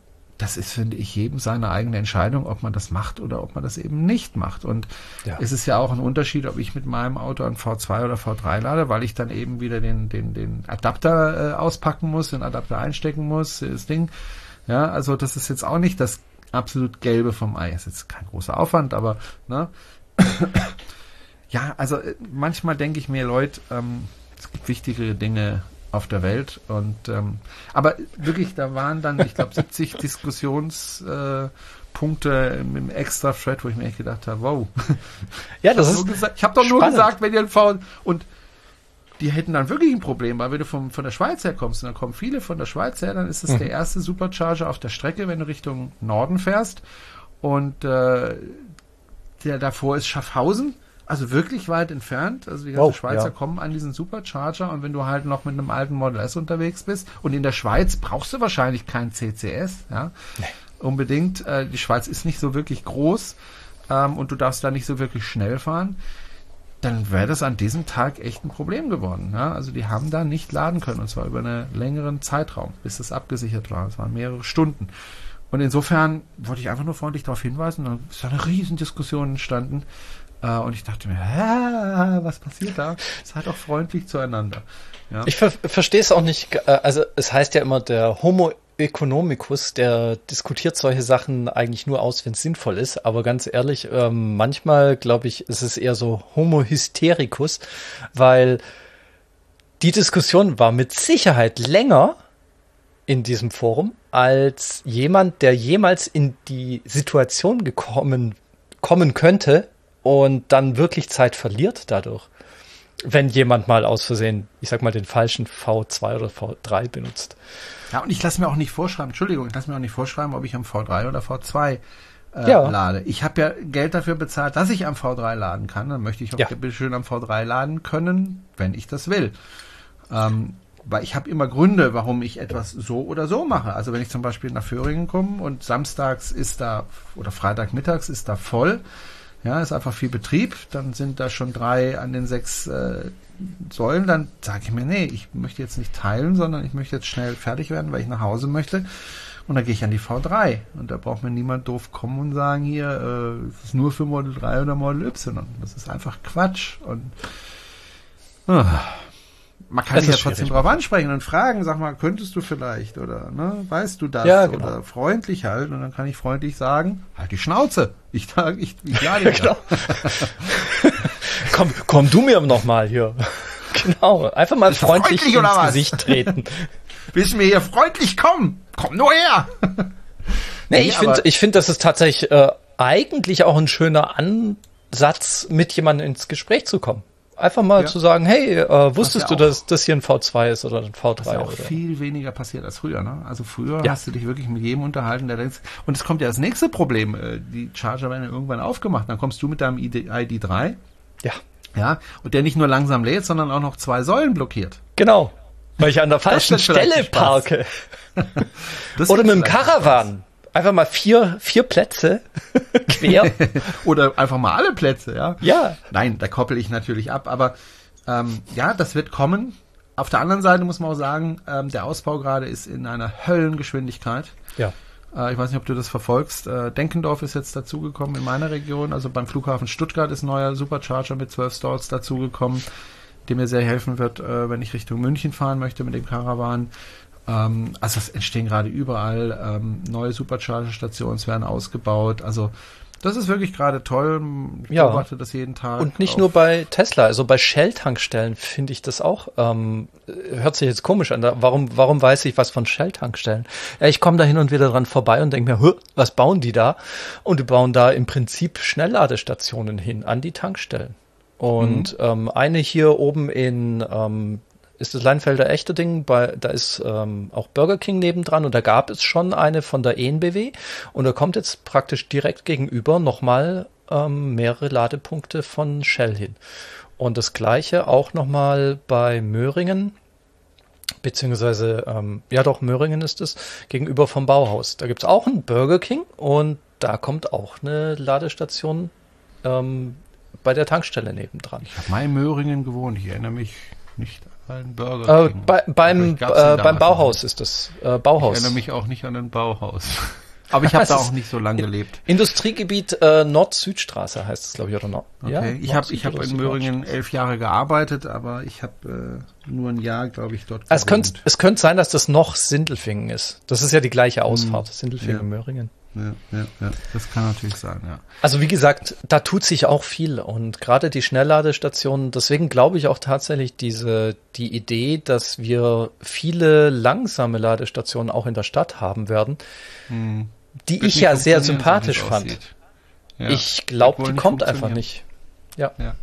das ist, finde ich, jedem seine eigene Entscheidung, ob man das macht oder ob man das eben nicht macht. Und ja. es ist ja auch ein Unterschied, ob ich mit meinem Auto ein V2 oder V3 lade, weil ich dann eben wieder den, den, den Adapter äh, auspacken muss, den Adapter einstecken muss, das Ding. Ja, also das ist jetzt auch nicht das absolut Gelbe vom Ei. Ist jetzt kein großer Aufwand, aber ne? ja, also äh, manchmal denke ich mir, Leute, ähm, es gibt wichtigere Dinge auf der Welt. Und ähm, aber wirklich, da waren dann, ich glaube, 70 Diskussionspunkte im, im extra Thread, wo ich mir echt gedacht habe, wow. Ja, das ist. Gesagt, ich habe doch nur gesagt, wenn ihr ein V und die hätten dann wirklich ein Problem, weil wenn du vom, von der Schweiz her kommst, und dann kommen viele von der Schweiz her, dann ist es mhm. der erste Supercharger auf der Strecke, wenn du Richtung Norden fährst. Und äh, der davor ist Schaffhausen, also wirklich weit entfernt. Also die ganzen oh, Schweizer ja. kommen an diesen Supercharger und wenn du halt noch mit einem alten Model S unterwegs bist und in der Schweiz brauchst du wahrscheinlich kein CCS, ja. Nee. Unbedingt. Äh, die Schweiz ist nicht so wirklich groß ähm, und du darfst da nicht so wirklich schnell fahren dann wäre das an diesem Tag echt ein Problem geworden. Ja? Also die haben da nicht laden können und zwar über einen längeren Zeitraum, bis das abgesichert war. Es waren mehrere Stunden. Und insofern wollte ich einfach nur freundlich darauf hinweisen. Dann ist eine Riesendiskussion entstanden. Äh, und ich dachte mir, Hä, was passiert da? Seid doch freundlich zueinander. Ja. Ich ver verstehe es auch nicht. Äh, also es heißt ja immer, der Homo Ökonomikus, der diskutiert solche Sachen eigentlich nur aus, wenn es sinnvoll ist. Aber ganz ehrlich, ähm, manchmal glaube ich, ist es eher so Homo Hystericus, weil die Diskussion war mit Sicherheit länger in diesem Forum als jemand, der jemals in die Situation gekommen kommen könnte und dann wirklich Zeit verliert dadurch wenn jemand mal aus Versehen, ich sag mal, den falschen V2 oder V3 benutzt. Ja, und ich lasse mir auch nicht vorschreiben, Entschuldigung, ich lasse mir auch nicht vorschreiben, ob ich am V3 oder V2 äh, ja. lade. Ich habe ja Geld dafür bezahlt, dass ich am V3 laden kann. Dann möchte ich auch ja. bitte schön am V3 laden können, wenn ich das will. Ähm, weil ich habe immer Gründe, warum ich etwas so oder so mache. Also wenn ich zum Beispiel nach Föhringen komme und samstags ist da oder Freitagmittags ist da voll, ja, ist einfach viel Betrieb, dann sind da schon drei an den sechs äh, Säulen, dann sage ich mir, nee, ich möchte jetzt nicht teilen, sondern ich möchte jetzt schnell fertig werden, weil ich nach Hause möchte. Und dann gehe ich an die V3. Und da braucht mir niemand doof kommen und sagen, hier, äh, es ist nur für Model 3 oder Model Y. Das ist einfach Quatsch. Und uh, man kann dich ja trotzdem drauf ansprechen und fragen, sag mal, könntest du vielleicht oder ne, weißt du das ja, genau. oder freundlich halt und dann kann ich freundlich sagen, halt die Schnauze. Ich sage, ich, ich lade genau. komm, komm du mir noch mal hier. Genau, einfach mal freundlich, freundlich ins Gesicht treten. Willst du mir hier freundlich kommen? Komm nur her. nee, nee, ich finde, ich finde, das ist tatsächlich äh, eigentlich auch ein schöner Ansatz, mit jemandem ins Gespräch zu kommen. Einfach mal ja. zu sagen, hey, äh, wusstest ja du, dass das hier ein V2 ist oder ein V3? Das ist ja auch oder? viel weniger passiert als früher. Ne? Also früher ja. hast du dich wirklich mit jedem unterhalten, der denkt, und es kommt ja das nächste Problem. Äh, die Charger werden ja irgendwann aufgemacht. Dann kommst du mit deinem ID, ID3. Ja. Ja, und der nicht nur langsam lädt, sondern auch noch zwei Säulen blockiert. Genau. Weil ich an der falschen Stelle parke. oder mit dem Caravan einfach mal vier, vier Plätze quer. Oder einfach mal alle Plätze, ja. Ja. Nein, da koppel ich natürlich ab, aber ähm, ja, das wird kommen. Auf der anderen Seite muss man auch sagen, ähm, der Ausbau gerade ist in einer Höllengeschwindigkeit. Ja. Äh, ich weiß nicht, ob du das verfolgst. Äh, Denkendorf ist jetzt dazugekommen in meiner Region. Also beim Flughafen Stuttgart ist ein neuer Supercharger mit 12 Stalls dazugekommen, der mir sehr helfen wird, äh, wenn ich Richtung München fahren möchte mit dem Caravan. Ähm, also es entstehen gerade überall ähm, neue Supercharger-Stationen, es werden ausgebaut. Also das ist wirklich gerade toll. Ich ja. beobachte das jeden Tag. Und nicht nur bei Tesla, also bei Shell-Tankstellen finde ich das auch. Ähm, hört sich jetzt komisch an. Warum, warum weiß ich was von Shell-Tankstellen? Ja, ich komme da hin und wieder dran vorbei und denke mir, was bauen die da? Und die bauen da im Prinzip Schnellladestationen hin an die Tankstellen. Und mhm. ähm, eine hier oben in ähm, ist das Leinfelder echte Ding. Bei, da ist ähm, auch Burger King nebendran und da gab es schon eine von der ENBW und da kommt jetzt praktisch direkt gegenüber nochmal ähm, mehrere Ladepunkte von Shell hin. Und das gleiche auch nochmal bei Möhringen, beziehungsweise, ähm, ja doch, Möhringen ist es, gegenüber vom Bauhaus. Da gibt es auch einen Burger King und da kommt auch eine Ladestation ähm, bei der Tankstelle nebendran. Ich habe mal in Möhringen gewohnt, ich erinnere mich nicht ein Burger äh, bei, beim, äh, beim Bauhaus ist das. Äh, Bauhaus. Ich erinnere mich auch nicht an ein Bauhaus. Aber ich habe da auch nicht so lange gelebt. Industriegebiet äh, Nord-Süd-Straße heißt es, glaube ich, oder Nord. Okay. Ja? Ich habe ich in Möhringen elf Jahre gearbeitet, aber ich habe äh, nur ein Jahr, glaube ich, dort es könnte, es könnte sein, dass das noch Sindelfingen ist. Das ist ja die gleiche Ausfahrt, hm. Sindelfingen, ja. Möhringen ja, ja, ja. Das kann natürlich sein, ja. Also wie gesagt, da tut sich auch viel und gerade die Schnellladestationen, deswegen glaube ich auch tatsächlich diese, die Idee, dass wir viele langsame Ladestationen auch in der Stadt haben werden, hm. die ich ja sehr sympathisch fand. Ja. Ich glaube, die kommt einfach nicht. Ja. ja.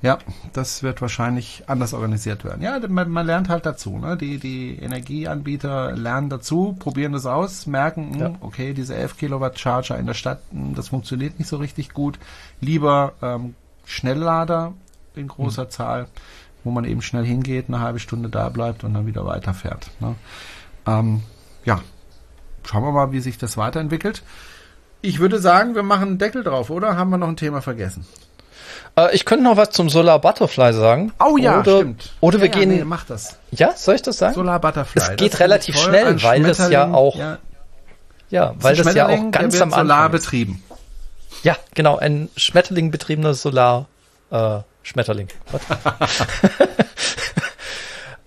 Ja, das wird wahrscheinlich anders organisiert werden. Ja, man, man lernt halt dazu. Ne? Die, die Energieanbieter lernen dazu, probieren das aus, merken, hm, ja. okay, diese 11 Kilowatt Charger in der Stadt, hm, das funktioniert nicht so richtig gut. Lieber ähm, Schnelllader in großer mhm. Zahl, wo man eben schnell hingeht, eine halbe Stunde da bleibt und dann wieder weiterfährt. Ne? Ähm, ja, schauen wir mal, wie sich das weiterentwickelt. Ich würde sagen, wir machen einen Deckel drauf, oder? Haben wir noch ein Thema vergessen? Äh, ich könnte noch was zum Solar Butterfly sagen. Oh ja, oder, stimmt. Oder wir ja, gehen. Nee, mach das. Ja, soll ich das sagen? Solar Butterfly. Es geht relativ schnell, weil das ja auch. Ja, ja weil das ja auch ganz am Anfang. Solar betrieben. Ja, genau, ein Schmetterling betriebener Solar äh, Schmetterling. um,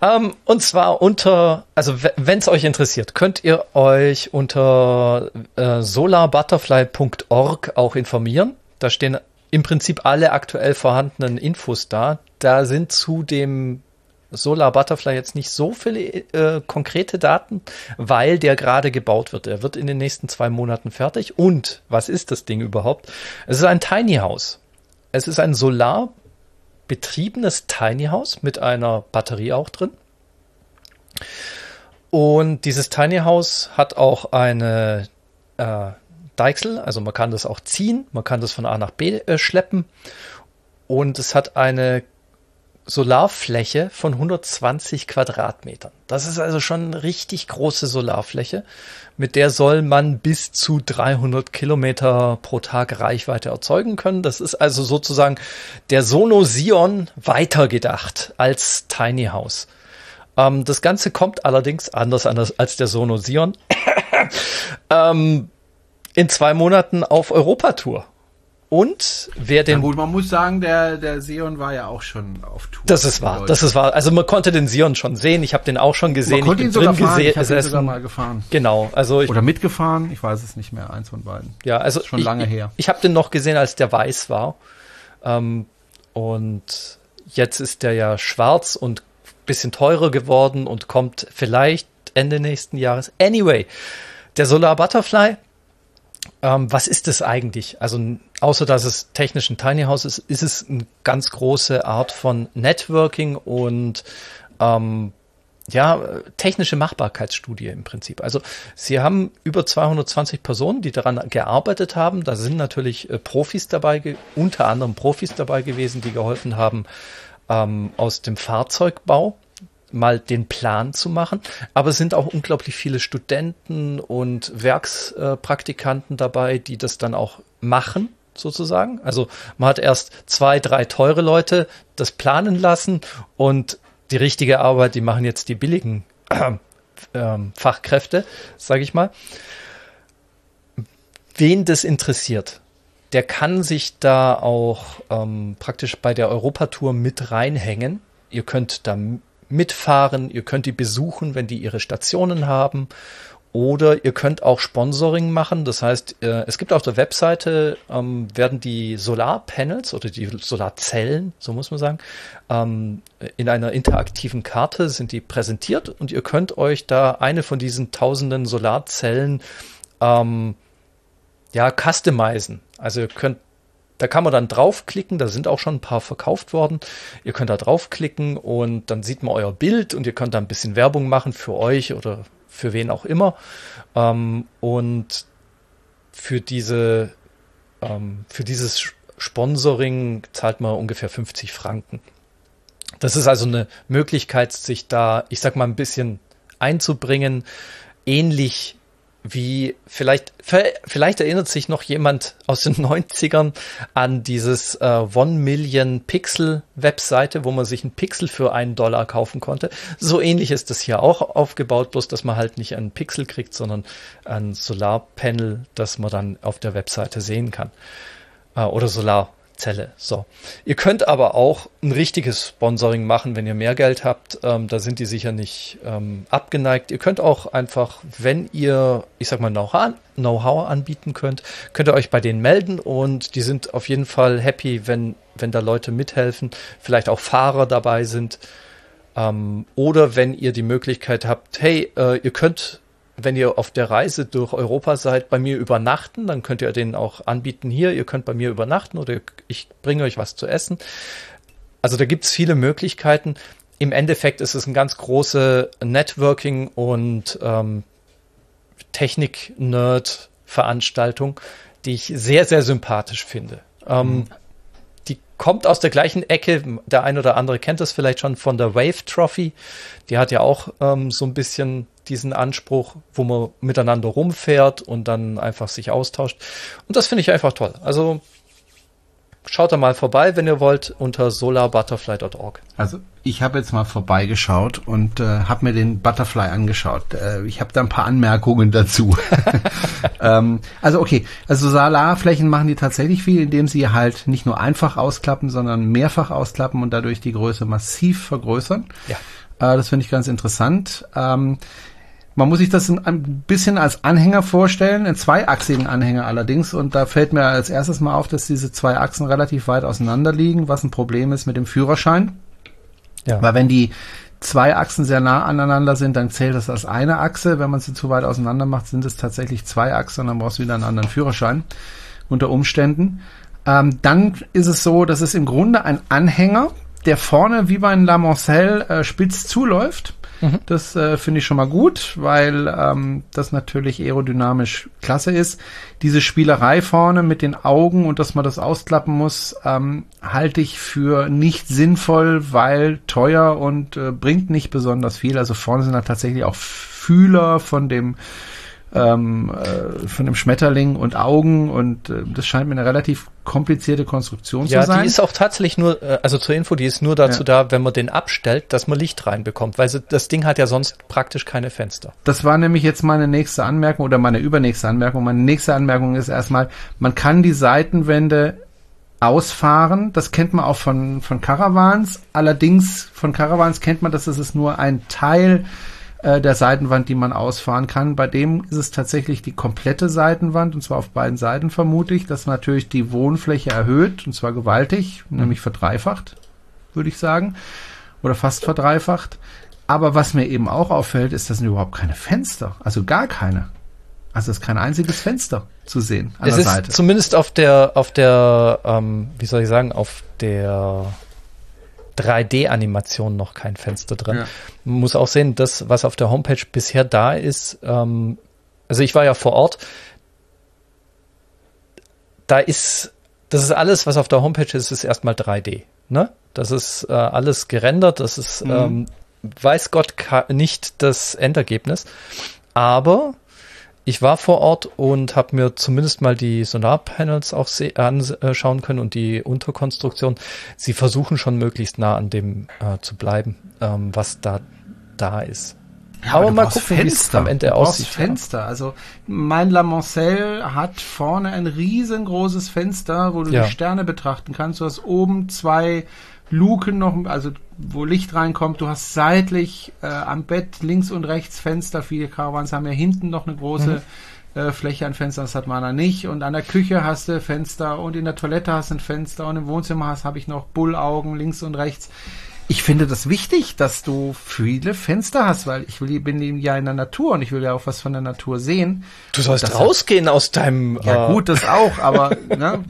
ähm, und zwar unter, also wenn es euch interessiert, könnt ihr euch unter äh, solarbutterfly.org auch informieren. Da stehen im Prinzip alle aktuell vorhandenen Infos da. Da sind zu dem Solar Butterfly jetzt nicht so viele äh, konkrete Daten, weil der gerade gebaut wird. Er wird in den nächsten zwei Monaten fertig. Und was ist das Ding überhaupt? Es ist ein Tiny House. Es ist ein solar betriebenes Tiny House mit einer Batterie auch drin. Und dieses Tiny House hat auch eine äh, Deichsel, also man kann das auch ziehen, man kann das von A nach B äh, schleppen und es hat eine Solarfläche von 120 Quadratmetern. Das ist also schon eine richtig große Solarfläche. Mit der soll man bis zu 300 Kilometer pro Tag Reichweite erzeugen können. Das ist also sozusagen der Sono Sion weitergedacht als Tiny House. Ähm, das Ganze kommt allerdings anders, anders als der Sono Sion. ähm, in zwei Monaten auf Europatour. Und wer den. Ja gut, man muss sagen, der, der Sion war ja auch schon auf Tour. Das ist wahr, das ist wahr. Also man konnte den Sion schon sehen. Ich habe den auch schon gesehen. Man konnte ich ihn sogar fahren. Ich habe ihn sogar mal gefahren. Genau, also ich, oder mitgefahren. Ich weiß es nicht mehr. Eins von beiden. Ja, also schon ich, lange her. Ich, ich habe den noch gesehen, als der weiß war. Ähm, und jetzt ist der ja schwarz und bisschen teurer geworden und kommt vielleicht Ende nächsten Jahres. Anyway, der Solar Butterfly ähm, was ist das eigentlich? Also außer dass es technisch ein Tiny House ist, ist es eine ganz große Art von Networking und ähm, ja, technische Machbarkeitsstudie im Prinzip. Also sie haben über 220 Personen, die daran gearbeitet haben. Da sind natürlich äh, Profis dabei, unter anderem Profis dabei gewesen, die geholfen haben ähm, aus dem Fahrzeugbau mal den Plan zu machen. Aber es sind auch unglaublich viele Studenten und Werkspraktikanten dabei, die das dann auch machen, sozusagen. Also man hat erst zwei, drei teure Leute das planen lassen und die richtige Arbeit, die machen jetzt die billigen äh, äh, Fachkräfte, sage ich mal. Wen das interessiert, der kann sich da auch ähm, praktisch bei der Europatour mit reinhängen. Ihr könnt da mitfahren, ihr könnt die besuchen, wenn die ihre Stationen haben. Oder ihr könnt auch Sponsoring machen. Das heißt, äh, es gibt auf der Webseite, ähm, werden die Solarpanels oder die Solarzellen, so muss man sagen, ähm, in einer interaktiven Karte sind die präsentiert und ihr könnt euch da eine von diesen tausenden Solarzellen ähm, ja, customizen. Also ihr könnt da kann man dann draufklicken, da sind auch schon ein paar verkauft worden. Ihr könnt da draufklicken und dann sieht man euer Bild und ihr könnt da ein bisschen Werbung machen für euch oder für wen auch immer. Ähm, und für diese, ähm, für dieses Sponsoring zahlt man ungefähr 50 Franken. Das ist also eine Möglichkeit, sich da, ich sag mal, ein bisschen einzubringen, ähnlich wie vielleicht, vielleicht erinnert sich noch jemand aus den 90ern an dieses äh, One Million Pixel Webseite, wo man sich einen Pixel für einen Dollar kaufen konnte. So ähnlich ist das hier auch aufgebaut, bloß dass man halt nicht einen Pixel kriegt, sondern ein Solarpanel, das man dann auf der Webseite sehen kann. Äh, oder Solar Zelle. So. Ihr könnt aber auch ein richtiges Sponsoring machen, wenn ihr mehr Geld habt. Ähm, da sind die sicher nicht ähm, abgeneigt. Ihr könnt auch einfach, wenn ihr, ich sag mal, Know-how anbieten könnt, könnt ihr euch bei denen melden und die sind auf jeden Fall happy, wenn, wenn da Leute mithelfen, vielleicht auch Fahrer dabei sind. Ähm, oder wenn ihr die Möglichkeit habt, hey, äh, ihr könnt wenn ihr auf der Reise durch Europa seid, bei mir übernachten, dann könnt ihr denen auch anbieten, hier, ihr könnt bei mir übernachten oder ich bringe euch was zu essen. also da gibt's viele Möglichkeiten. Im Endeffekt ist es eine ganz große Networking- und ähm, Technik-Nerd-Veranstaltung, die ich sehr, sehr sympathisch finde. Ähm, mhm. Die kommt aus der gleichen Ecke. Der ein oder andere kennt das vielleicht schon von der Wave Trophy. Die hat ja auch ähm, so ein bisschen diesen Anspruch, wo man miteinander rumfährt und dann einfach sich austauscht. Und das finde ich einfach toll. Also schaut da mal vorbei, wenn ihr wollt, unter solarbutterfly.org. Also ich habe jetzt mal vorbeigeschaut und äh, habe mir den Butterfly angeschaut. Äh, ich habe da ein paar Anmerkungen dazu. ähm, also okay, also Solarflächen machen die tatsächlich viel, indem sie halt nicht nur einfach ausklappen, sondern mehrfach ausklappen und dadurch die Größe massiv vergrößern. Ja. Äh, das finde ich ganz interessant. Ähm, man muss sich das ein bisschen als Anhänger vorstellen, einen zweiachsigen Anhänger allerdings. Und da fällt mir als erstes mal auf, dass diese zwei Achsen relativ weit auseinander liegen, was ein Problem ist mit dem Führerschein. Ja. Weil wenn die zwei Achsen sehr nah aneinander sind, dann zählt das als eine Achse. Wenn man sie zu weit auseinander macht, sind es tatsächlich zwei Achsen und dann brauchst du wieder einen anderen Führerschein unter Umständen. Ähm, dann ist es so, dass es im Grunde ein Anhänger, der vorne wie bei einem La Mancelle äh, spitz zuläuft Mhm. Das äh, finde ich schon mal gut, weil ähm, das natürlich aerodynamisch klasse ist. Diese Spielerei vorne mit den Augen und dass man das ausklappen muss, ähm, halte ich für nicht sinnvoll, weil teuer und äh, bringt nicht besonders viel. Also vorne sind da tatsächlich auch Fühler von dem ähm, äh, von dem Schmetterling und Augen und äh, das scheint mir eine relativ komplizierte Konstruktion ja, zu sein. Ja, die ist auch tatsächlich nur, äh, also zur Info, die ist nur dazu ja. da, wenn man den abstellt, dass man Licht reinbekommt, weil das Ding hat ja sonst praktisch keine Fenster. Das war nämlich jetzt meine nächste Anmerkung oder meine übernächste Anmerkung. Meine nächste Anmerkung ist erstmal, man kann die Seitenwände ausfahren. Das kennt man auch von, von Caravans. Allerdings von Caravans kennt man, dass es nur ein Teil äh, der Seitenwand, die man ausfahren kann. Bei dem ist es tatsächlich die komplette Seitenwand, und zwar auf beiden Seiten vermute ich, das natürlich die Wohnfläche erhöht, und zwar gewaltig, mhm. nämlich verdreifacht, würde ich sagen, oder fast verdreifacht. Aber was mir eben auch auffällt, ist, dass sind überhaupt keine Fenster, also gar keine. Also es ist kein einziges Fenster zu sehen an es der Seite. Ist zumindest auf der, auf der, ähm, wie soll ich sagen, auf der 3D-Animation noch kein Fenster drin. Ja. Man muss auch sehen, das, was auf der Homepage bisher da ist, ähm, also ich war ja vor Ort, da ist, das ist alles, was auf der Homepage ist, ist erstmal 3D. Ne? Das ist äh, alles gerendert, das ist, mhm. ähm, weiß Gott nicht das Endergebnis. Aber ich war vor Ort und habe mir zumindest mal die Sonarpanels auch anschauen können und die Unterkonstruktion. Sie versuchen schon möglichst nah an dem äh, zu bleiben, ähm, was da da ist. Ja, aber, aber mal gucken, wie es am Ende du aussieht. Fenster. Ja. Also mein La Mancelle hat vorne ein riesengroßes Fenster, wo du ja. die Sterne betrachten kannst. Du hast oben zwei Luken noch, also wo Licht reinkommt. Du hast seitlich äh, am Bett links und rechts Fenster. Viele Caravans haben ja hinten noch eine große mhm. äh, Fläche an Fenstern. Das hat man da nicht. Und an der Küche hast du Fenster und in der Toilette hast du ein Fenster und im Wohnzimmer hast habe ich noch Bullaugen links und rechts. Ich finde das wichtig, dass du viele Fenster hast, weil ich will, bin ja in der Natur und ich will ja auch was von der Natur sehen. Du sollst rausgehen hat, aus deinem. Ja, äh, gut, das auch, aber ne,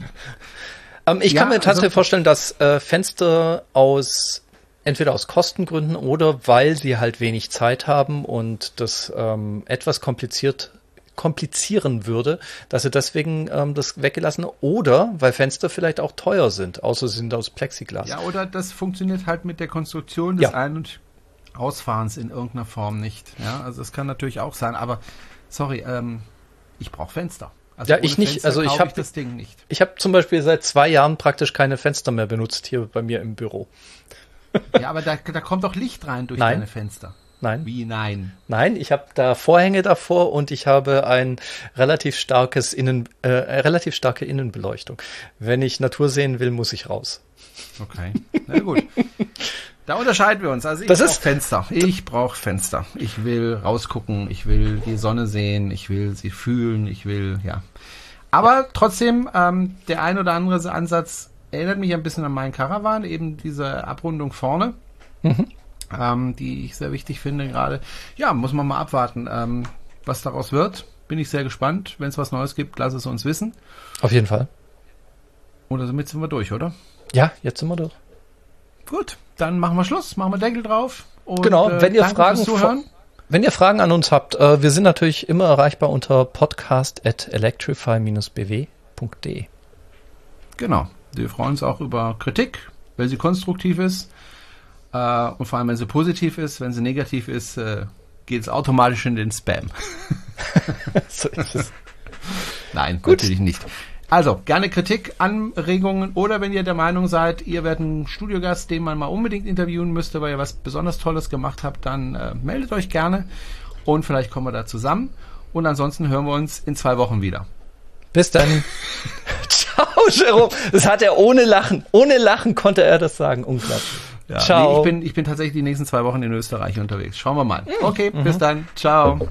Ähm, ich ja, kann mir tatsächlich also, vorstellen, dass äh, Fenster aus entweder aus Kostengründen oder weil sie halt wenig Zeit haben und das ähm, etwas kompliziert komplizieren würde, dass sie deswegen ähm, das weggelassen oder weil Fenster vielleicht auch teuer sind, außer sie sind aus Plexiglas. Ja, oder das funktioniert halt mit der Konstruktion des ja. Ein- und Ausfahrens in irgendeiner Form nicht. Ja, also das kann natürlich auch sein, aber sorry, ähm, ich brauche Fenster. Also ja, ich nicht. Fenster also ich habe das Ding nicht. Ich habe zum Beispiel seit zwei Jahren praktisch keine Fenster mehr benutzt hier bei mir im Büro. ja, aber da, da kommt doch Licht rein durch nein. deine Fenster. Nein. Wie nein? Nein, ich habe da Vorhänge davor und ich habe ein relativ starkes Innen, äh, relativ starke Innenbeleuchtung. Wenn ich Natur sehen will, muss ich raus. Okay. Na gut. Da unterscheiden wir uns. Also ich brauche Fenster. Ich brauche Fenster. Ich will rausgucken, ich will die Sonne sehen, ich will sie fühlen, ich will, ja. Aber trotzdem, ähm, der ein oder andere Ansatz erinnert mich ein bisschen an meinen Caravan, eben diese Abrundung vorne, mhm. ähm, die ich sehr wichtig finde gerade. Ja, muss man mal abwarten, ähm, was daraus wird. Bin ich sehr gespannt. Wenn es was Neues gibt, lass es uns wissen. Auf jeden Fall. Oder damit sind wir durch, oder? Ja, jetzt sind wir durch. Gut, dann machen wir Schluss, machen wir Deckel drauf. Und, genau, äh, wenn ihr Fragen zuhören. Wenn ihr Fragen an uns habt, äh, wir sind natürlich immer erreichbar unter podcast at electrify-bw.de. Genau. Wir freuen uns auch über Kritik, wenn sie konstruktiv ist. Äh, und vor allem, wenn sie positiv ist. Wenn sie negativ ist, äh, geht es automatisch in den Spam. so ist es. Nein, Gut. natürlich nicht. Also, gerne Kritik, Anregungen oder wenn ihr der Meinung seid, ihr werdet ein Studiogast, den man mal unbedingt interviewen müsste, weil ihr was besonders Tolles gemacht habt, dann äh, meldet euch gerne und vielleicht kommen wir da zusammen. Und ansonsten hören wir uns in zwei Wochen wieder. Bis dann. Ciao, Jerome. Das hat er ohne Lachen. Ohne Lachen konnte er das sagen. Unglaublich. Ja, Ciao. Nee, ich, bin, ich bin tatsächlich die nächsten zwei Wochen in Österreich unterwegs. Schauen wir mal. Okay, mhm. bis dann. Ciao.